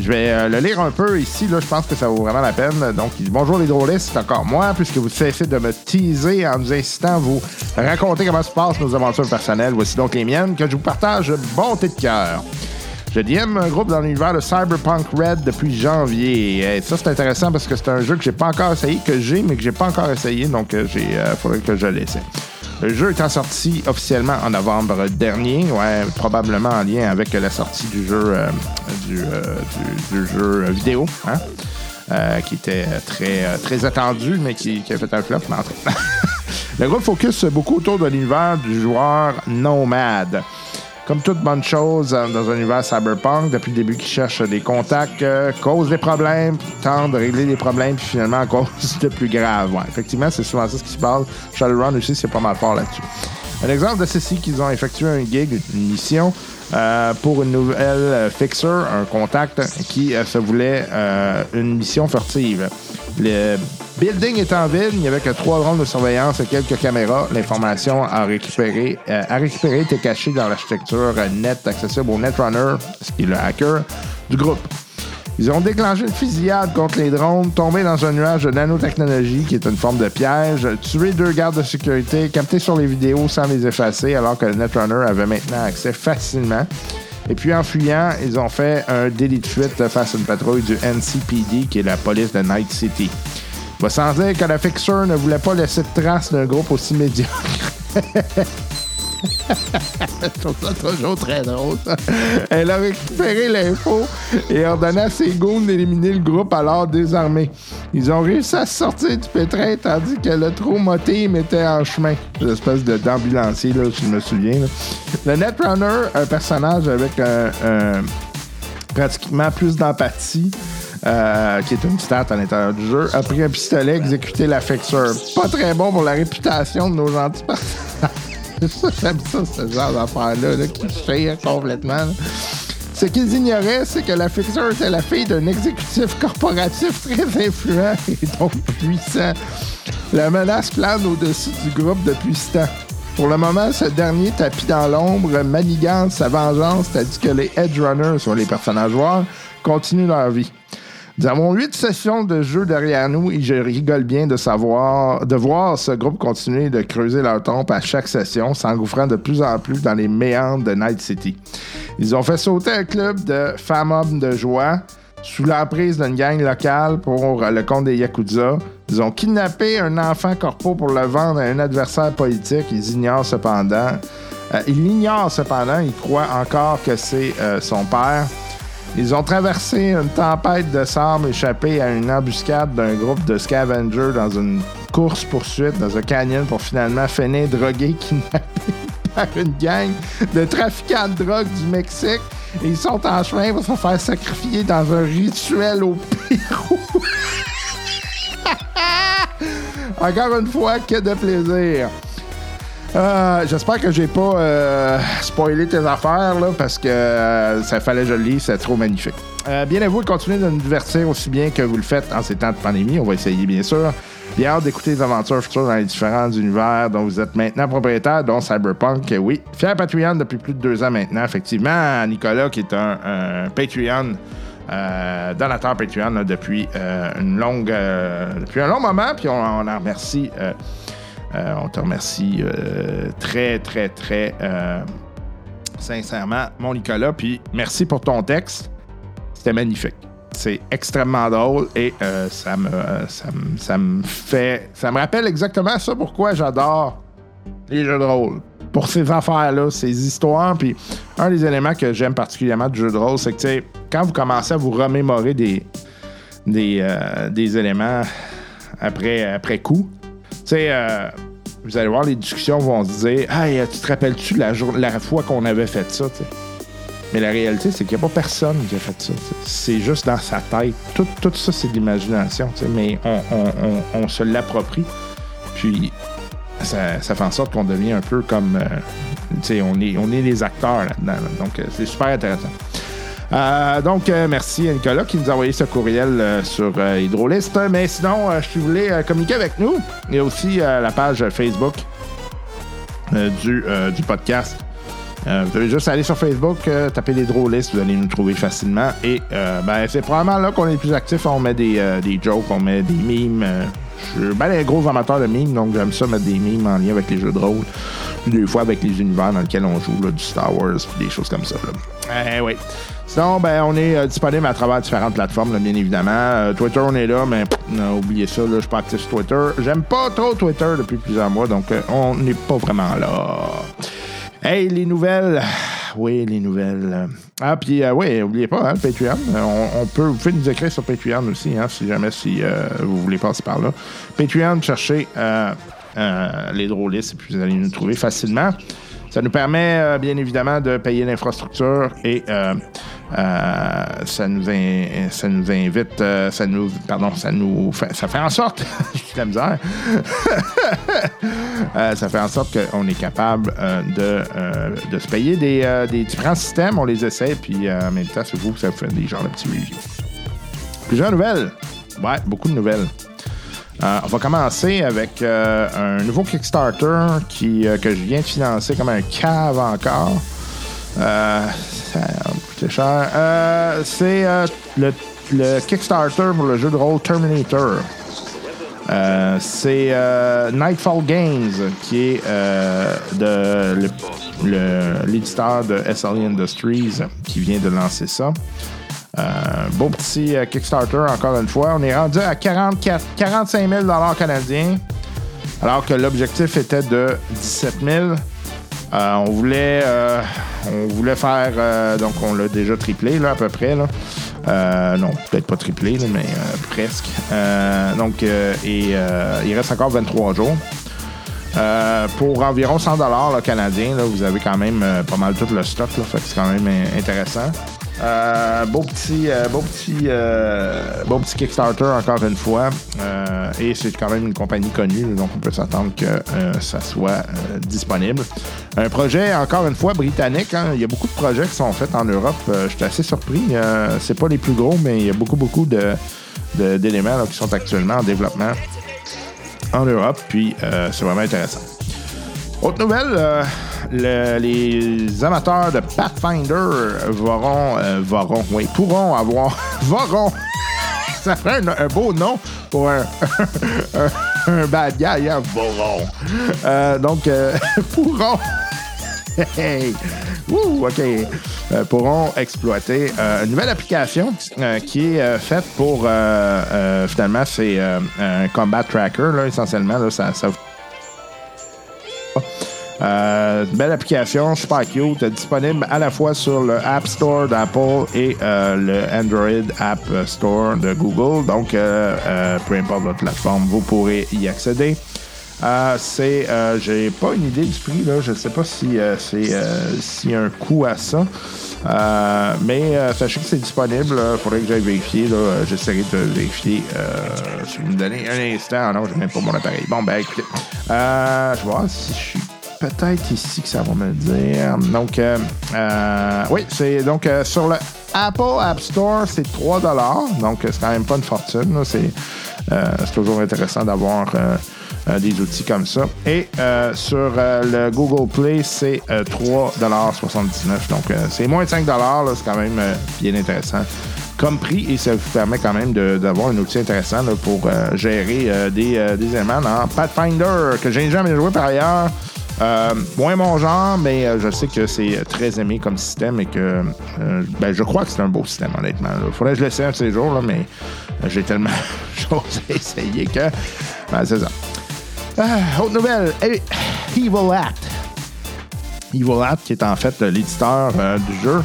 Je vais euh, le lire un peu ici, là, je pense que ça vaut vraiment la peine. Donc, Bonjour les drôlistes, c'est encore moi, puisque vous cessez de me teaser en nous incitant à vous raconter comment se passent nos aventures personnelles. Voici donc les miennes que je vous partage bonté de cœur. Je DM un groupe dans l'univers de Cyberpunk Red depuis janvier. Et ça, c'est intéressant parce que c'est un jeu que j'ai pas encore essayé, que j'ai, mais que j'ai pas encore essayé, donc euh, j'ai euh, faudrait que je l'essaie. Le jeu étant sorti officiellement en novembre dernier, ouais, probablement en lien avec la sortie du jeu, euh, du, jeu vidéo, hein, qui était très, très attendu, mais qui, a fait un flop. mais en. Le groupe focus beaucoup autour de l'univers du joueur nomade. Comme toute bonne chose euh, dans un univers cyberpunk, depuis le début qui cherche des contacts, euh, cause des problèmes, tente de régler les problèmes, puis finalement cause de plus grave. Ouais, effectivement, c'est souvent ça ce qui se passe. Shadowrun aussi, c'est pas mal fort là-dessus. Un exemple de ceci qu'ils ont effectué un gig, une mission, euh, pour une nouvelle euh, fixer, un contact qui euh, se voulait euh, une mission furtive. Le building étant vide, il n'y avait que trois drones de surveillance et quelques caméras. L'information à récupérer, euh, à récupérer était cachée dans l'architecture net accessible au Netrunner, ce qui est le hacker du groupe. Ils ont déclenché une fusillade contre les drones, tombé dans un nuage de nanotechnologie qui est une forme de piège, tué deux gardes de sécurité, capté sur les vidéos sans les effacer alors que le Netrunner avait maintenant accès facilement. Et puis en fuyant, ils ont fait un délit de fuite face à une patrouille du NCPD qui est la police de Night City. Va sans dire que la Fixer ne voulait pas laisser de traces d'un groupe aussi médiocre. Je trouve ça toujours très drôle. Elle a récupéré l'info et ordonné à ses goons d'éliminer le groupe alors désarmé. Ils ont réussi à sortir du pétrin tandis que le trou moté était en chemin. L'espèce d'ambulancier, là, si je me souviens. Le Netrunner, un personnage avec un- un pratiquement plus d'empathie, euh, qui est une stat à l'intérieur du jeu, a pris un pistolet, exécuté la. Pas très bon pour la réputation de nos gentils personnages. Ça, J'aime ça, ce genre d'affaire-là, là, qui chire complètement. Ce qu'ils ignoraient, c'est que la fixeur était la fille d'un exécutif corporatif très influent et donc puissant. La menace plane au-dessus du groupe depuis ce temps. Pour le moment, ce dernier tapis dans l'ombre manigance sa vengeance, tandis que les Edge Runners, soit les personnages joueurs, continuent leur vie. Nous avons huit sessions de jeu derrière nous et je rigole bien de savoir, de voir ce groupe continuer de creuser leur tombe à chaque session, s'engouffrant de plus en plus dans les méandres de Night City. Ils ont fait sauter un club de femmes hommes de joie sous l'emprise d'une gang locale pour le compte des Yakuza. Ils ont kidnappé un enfant corpo pour le vendre à un adversaire politique. Ils ignorent cependant. euh, ils l'ignorent cependant. Ils croient encore que c'est euh, son père. Ils ont traversé une tempête de sable échappé à une embuscade d'un groupe de scavengers dans une course-poursuite dans un canyon pour finalement finir drogué, kidnappé par une gang de trafiquants de drogue du Mexique. Et ils sont en chemin pour se faire sacrifier dans un rituel au Pérou. Encore une fois, que de plaisir. Euh, J'espère que j'ai pas euh, spoilé tes affaires là, parce que euh, ça fallait lise, c'est trop magnifique. Bien à vous de continuer de nous divertir aussi bien que vous le faites en ces temps de pandémie. On va essayer, bien sûr. Bien hâte d'écouter les aventures futures dans les différents univers dont vous êtes maintenant propriétaire, dont Cyberpunk. Oui, fier Patreon depuis plus de deux ans maintenant. Effectivement, Nicolas, qui est un, Patreon, donateur Patreon là, depuis une longue, depuis un long moment, puis on, on en remercie. Euh, on te remercie euh, très, très, très euh, sincèrement, mon Nicolas. Puis merci pour ton texte. C'était magnifique. C'est extrêmement drôle et ça, me, ça, me, ça me fait. Ça me rappelle exactement ça pourquoi j'adore les jeux de rôle. Pour ces affaires-là, ces histoires. Puis un des éléments que j'aime particulièrement du jeu de rôle, c'est que quand vous commencez à vous remémorer des, des, des éléments après, après coup, sais, euh, vous allez voir, les discussions vont se dire Hey, tu te rappelles-tu la, la fois qu'on avait fait ça? Mais la réalité, c'est qu'il n'y a pas personne qui a fait ça. C'est juste dans sa tête. Tout, tout ça, c'est de l'imagination, mais on, on- on- se l'approprie. Puis, ça, ça fait en sorte qu'on devient un peu comme. euh, on est, on est les acteurs là-dedans. là. Donc, euh, c'est super intéressant. Euh, donc, euh, merci à Nicolas qui nous a envoyé ce courriel euh, sur Hydrolist. Mais sinon, si vous voulez communiquer avec nous, il y a aussi la page Facebook du, du podcast. Vous devez juste aller sur Facebook, taper les vous allez nous trouver facilement. Et ben, c'est probablement là qu'on est le plus actif. On met des, des jokes, on met des mimes. Je suis ben un gros amateur de mimes, donc j'aime ça mettre des mimes en lien avec les jeux de rôle. Des fois avec les univers dans lesquels on joue, là, du Star Wars, puis des choses comme ça. Là. Eh oui. Sinon, ben, on est euh, disponible à travers différentes plateformes, là, bien évidemment. Euh, Twitter, on est là, mais pff, non, oubliez ça, là, je suis pas actif sur Twitter. J'aime pas trop Twitter depuis plusieurs mois, donc euh, on n'est pas vraiment là. Hey, les nouvelles. Oui, les nouvelles. Ah, puis, euh, oui, n'oubliez pas, hein, le Patreon. Euh, On, on peut, vous pouvez nous écrire sur Patreon aussi, hein, si jamais si, euh, vous voulez passer par là. Patreon, cherchez euh, euh, les drôlistes et puis vous allez nous trouver facilement. Ça nous permet, euh, bien évidemment, de payer l'infrastructure et euh, euh, ça, nous invite, ça nous, pardon, ça nous fait, ça fait en sorte, j'ai la misère, ça fait en sorte qu'on est capable de, de se payer des, des différents systèmes, on les essaie, puis en même temps, c'est vous ça vous fait des genres de petits reviews. Plusieurs nouvelles. Ouais, beaucoup de nouvelles. Euh, on va commencer avec euh, un nouveau Kickstarter qui, euh, que je viens de financer comme un cave encore. Ça a coûté cher. C'est le, le Kickstarter pour le jeu de rôle Terminator. C'est Nightfall Games qui est de l'éditeur de SLE Industries qui vient de lancer ça. Euh, beau petit euh, Kickstarter, encore une fois. On est rendu à 44, 45 000 canadiens, alors que l'objectif était de 17 000. Euh, on voulait, euh, on voulait faire, donc on l'a déjà triplé là à peu près non, peut-être pas triplé mais presque. Donc il reste encore 23 jours. Pour environ 100 dollars canadiens, vous avez quand même pas mal tout le stock, là, fait que c'est quand même intéressant. Euh, beau petit, euh, beau petit, euh, beau petit Kickstarter encore une fois, Euh, et c'est quand même une compagnie connue, donc on peut s'attendre que euh, ça soit euh, disponible. Un projet encore une fois britannique. hein. Il y a beaucoup de projets qui sont faits en Europe. Je suis assez surpris. C'est pas les plus gros, mais il y a beaucoup beaucoup d'éléments qui sont actuellement en développement en Europe, puis c'est vraiment intéressant. Autre nouvelle, le- les amateurs de Pathfinder vorront, euh, vorront, oui, pourront avoir, vorront, ça ferait un, beau nom pour un, un, un bad guy, hein? Euh, donc, euh, pourront. Hey! Wouh, OK. Euh, pourront exploiter euh, une nouvelle application euh, qui est euh, faite pour. euh, euh, finalement, c'est euh, un combat tracker, là, essentiellement. Là, ça, ça euh, belle application, super cute, disponible à la fois sur le App Store d'Apple et euh, le Android App Store de Google. Donc, euh, euh, peu importe votre plateforme, vous pourrez y accéder. Euh, c'est, j'ai pas une idée du prix là. Je sais pas si c'est s'il y a un coût à ça. Mais sachez que c'est disponible. Il faudrait que j'aille vérifier. Là. J'essaierai de vérifier. Si vous me donnez un instant. Non, j'ai même pas mon appareil. Bon, ben écoutez. Je voir si je suis peut-être ici que ça va me le dire. Donc, euh, euh, oui, c'est donc euh, sur le Apple App Store, c'est 3 Donc, c'est quand même pas une fortune. C'est toujours intéressant d'avoir des outils comme ça. Et sur le Google Play, c'est euh, 3,79 Donc, c'est moins de 5 là, C'est quand même bien intéressant comme prix et ça vous permet quand même d'avoir un outil intéressant pour gérer des, des éléments dans Pathfinder que j'ai jamais joué par ailleurs. Euh, moins mon genre, mais euh, je sais que c'est très aimé comme système et que euh, ben, je crois que c'est un beau système, honnêtement. Il faudrait que je l'essaie un de ces jours, là, mais euh, j'ai tellement choses à essayer que. Ben, c'est ça. Autre nouvelle. Evil Act. Evil Act, qui est en fait euh, l'éditeur euh, du jeu.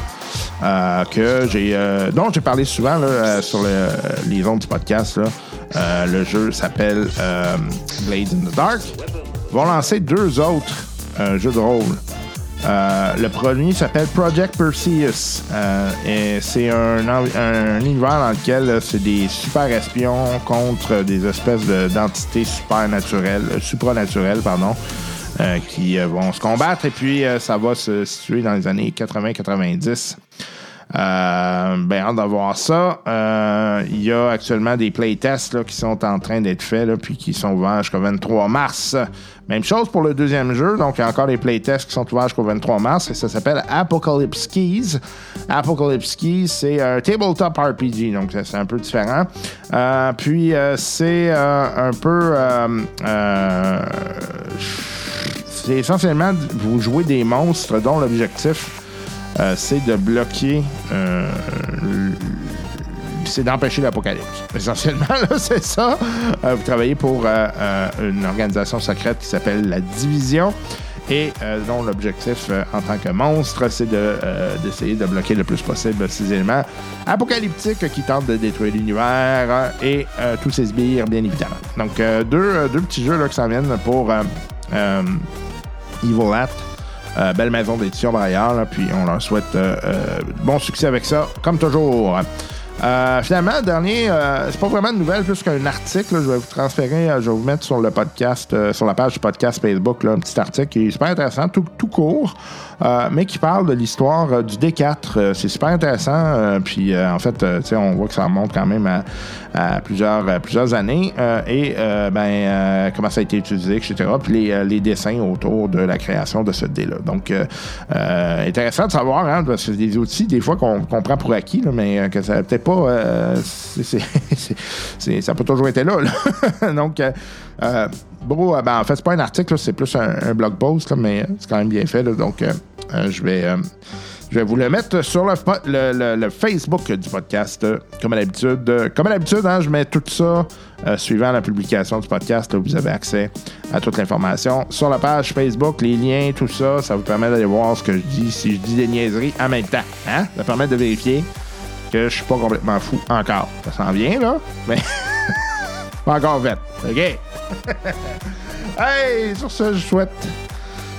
euh, que j'ai euh, dont j'ai parlé souvent euh, sur le- les ondes du podcast. Euh, le jeu s'appelle euh, Blades in the Dark. Vont lancer deux autres euh, jeux de rôle. Euh, le premier s'appelle Project Perseus. Euh, et c'est un, univers dans lequel c'est des super espions contre des espèces de- d'entités supranaturelles, pardon, qui vont se combattre. Et puis, ça va se situer dans les années 80-90. Euh, ben, hâte d'avoir ça. Euh, Il y a actuellement des playtests là, qui sont en train d'être faits, là, puis qui sont ouverts jusqu'au 23 mars. Même chose pour le deuxième jeu. Donc, il y a encore des playtests qui sont ouverts jusqu'au 23 mars. Et ça s'appelle Apocalypse Keys. Apocalypse Keys, c'est un tabletop RPG. Donc, c'est un peu différent. Euh, puis, euh, c'est euh, un peu... c'est essentiellement, vous jouez des monstres dont l'objectif euh, c'est de bloquer. euh, c'est d'empêcher l'apocalypse. Essentiellement, c'est ça. Euh, vous travaillez pour une organisation secrète qui s'appelle la Division et dont l'objectif en tant que monstre, c'est de, d'essayer de bloquer le plus possible ces éléments apocalyptiques qui tentent de détruire l'univers et tous ses sbires, bien évidemment. Donc, deux, deux petits jeux là, qui s'en viennent pour Evil Act. Euh, belle maison d'édition par ailleurs, là, puis on leur souhaite euh, euh, bon succès avec ça, comme toujours. Finalement, dernier, c'est pas vraiment une nouvelle, plus qu'un article. là, je vais vous transférer, je vais vous mettre sur le podcast, sur la page du podcast Facebook, là, un petit article qui est super intéressant, tout court, euh, mais qui parle de l'histoire euh, du D4. Euh, c'est super intéressant, puis en fait, on voit que ça remonte quand même à, à plusieurs, plusieurs années, et ben, comment ça a été utilisé, etc. Puis les, les dessins autour de la création de ce dé-là. Donc, intéressant de savoir, hein, parce que c'est des outils, des fois, qu'on qu'on prend pour acquis, là, mais que ça peut-être pas. c'est- c'est- c'est- ça pas toujours été là. là. Donc, euh, euh, bon, euh, ben, en fait, c'est pas un article, c'est plus un, blog post, là, mais c'est quand même bien fait. là. donc, euh, euh, je vais. euh, je vais vous le mettre sur le, le- Facebook du podcast, euh, comme à l'habitude. Euh, Comme à l'habitude, hein, je mets tout ça euh, suivant la publication du podcast. là, vous avez accès à toute l'information sur la page Facebook, les liens, tout ça. Ça vous permet d'aller voir ce que je dis, si je dis des niaiseries en même temps. Hein? Ça permet de vérifier que je suis pas complètement fou encore. Ça s'en vient, là, mais pas encore fait. OK? hey, sur ce, je souhaite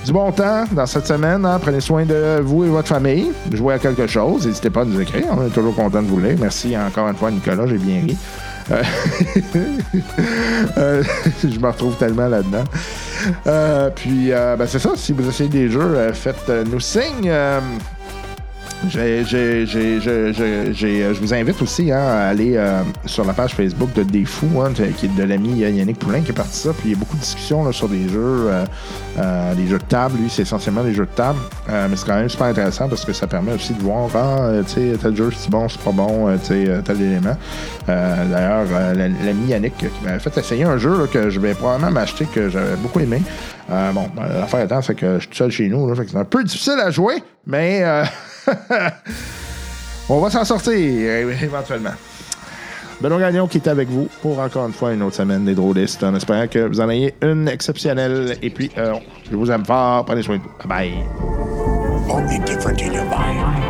du bon temps dans cette semaine. hein. Prenez soin de vous et votre famille. Jouez à quelque chose. N'hésitez pas à nous écrire. On est toujours content de vous lire. Merci encore une fois, Nicolas. J'ai bien ri. Euh, euh, je me retrouve tellement là-dedans. Euh, puis, ben, c'est ça. Si vous essayez des jeux, faites-nous signe. Je vous invite aussi hein, à aller euh, sur la page Facebook de Des Fous, hein, qui est de l'ami Yannick Poulain qui est parti ça. Puis il y a beaucoup de discussions là, sur des jeux, euh, euh, des jeux de table. Lui, c'est essentiellement des jeux de table. Euh, mais c'est quand même super intéressant parce que ça permet aussi de voir, ah, euh, tel jeu c'est bon, c'est pas bon, euh, euh, tel élément. Euh, D'ailleurs, euh, l'ami Yannick qui m'avait fait essayer un jeu là, que je vais probablement m'acheter, que j'avais beaucoup aimé. Euh, bon, ben, l'affaire étant, c'est que je suis tout seul chez nous, là, fait que c'est un peu difficile à jouer, mais euh, on va s'en sortir éventuellement. Benoît Gagnon qui est avec vous pour encore une fois une autre semaine des drôlistes en espérant que vous en ayez une exceptionnelle. Et puis, euh, je vous aime fort. Prenez soin de vous. Bye bye.